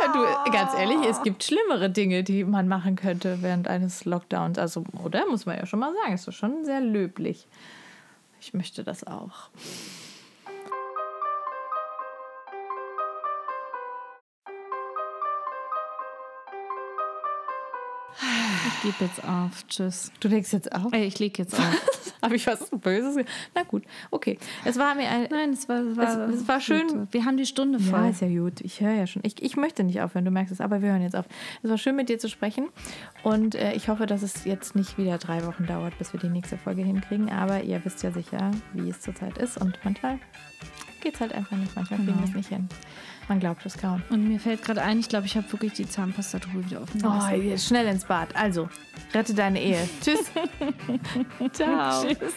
ja, du, ganz ehrlich, es gibt schlimmere Dinge, die man machen könnte während eines Lockdowns. Also, oder? Muss man ja schon mal sagen, ist doch schon sehr löblich. Ich möchte das auch. Gebe jetzt auf. Tschüss. Du legst jetzt auf? Ich leg jetzt auf. (laughs) Habe ich was Böses? Na gut, okay. Es war mir ein. Nein, es war, es war, Es- es war schön. gut. Wir haben die Stunde voll. Ja, ist ja gut. Ich höre ja schon. Ich, ich möchte nicht aufhören, du merkst es, aber wir hören jetzt auf. Es war schön, mit dir zu sprechen. Und äh, ich hoffe, dass es jetzt nicht wieder drei Wochen dauert, bis wir die nächste Folge hinkriegen. Aber ihr wisst ja sicher, wie es zurzeit ist. Und manchmal geht es halt einfach nicht. Manchmal kriegen wir es nicht hin. Man glaubt es kaum. Und mir fällt gerade ein, ich glaube, ich habe wirklich die Zahnpastatube wieder offen Oh, jetzt schnell ins Bad. Also, rette deine Ehe. (laughs) Tschüss. Ciao. (laughs) Tschüss.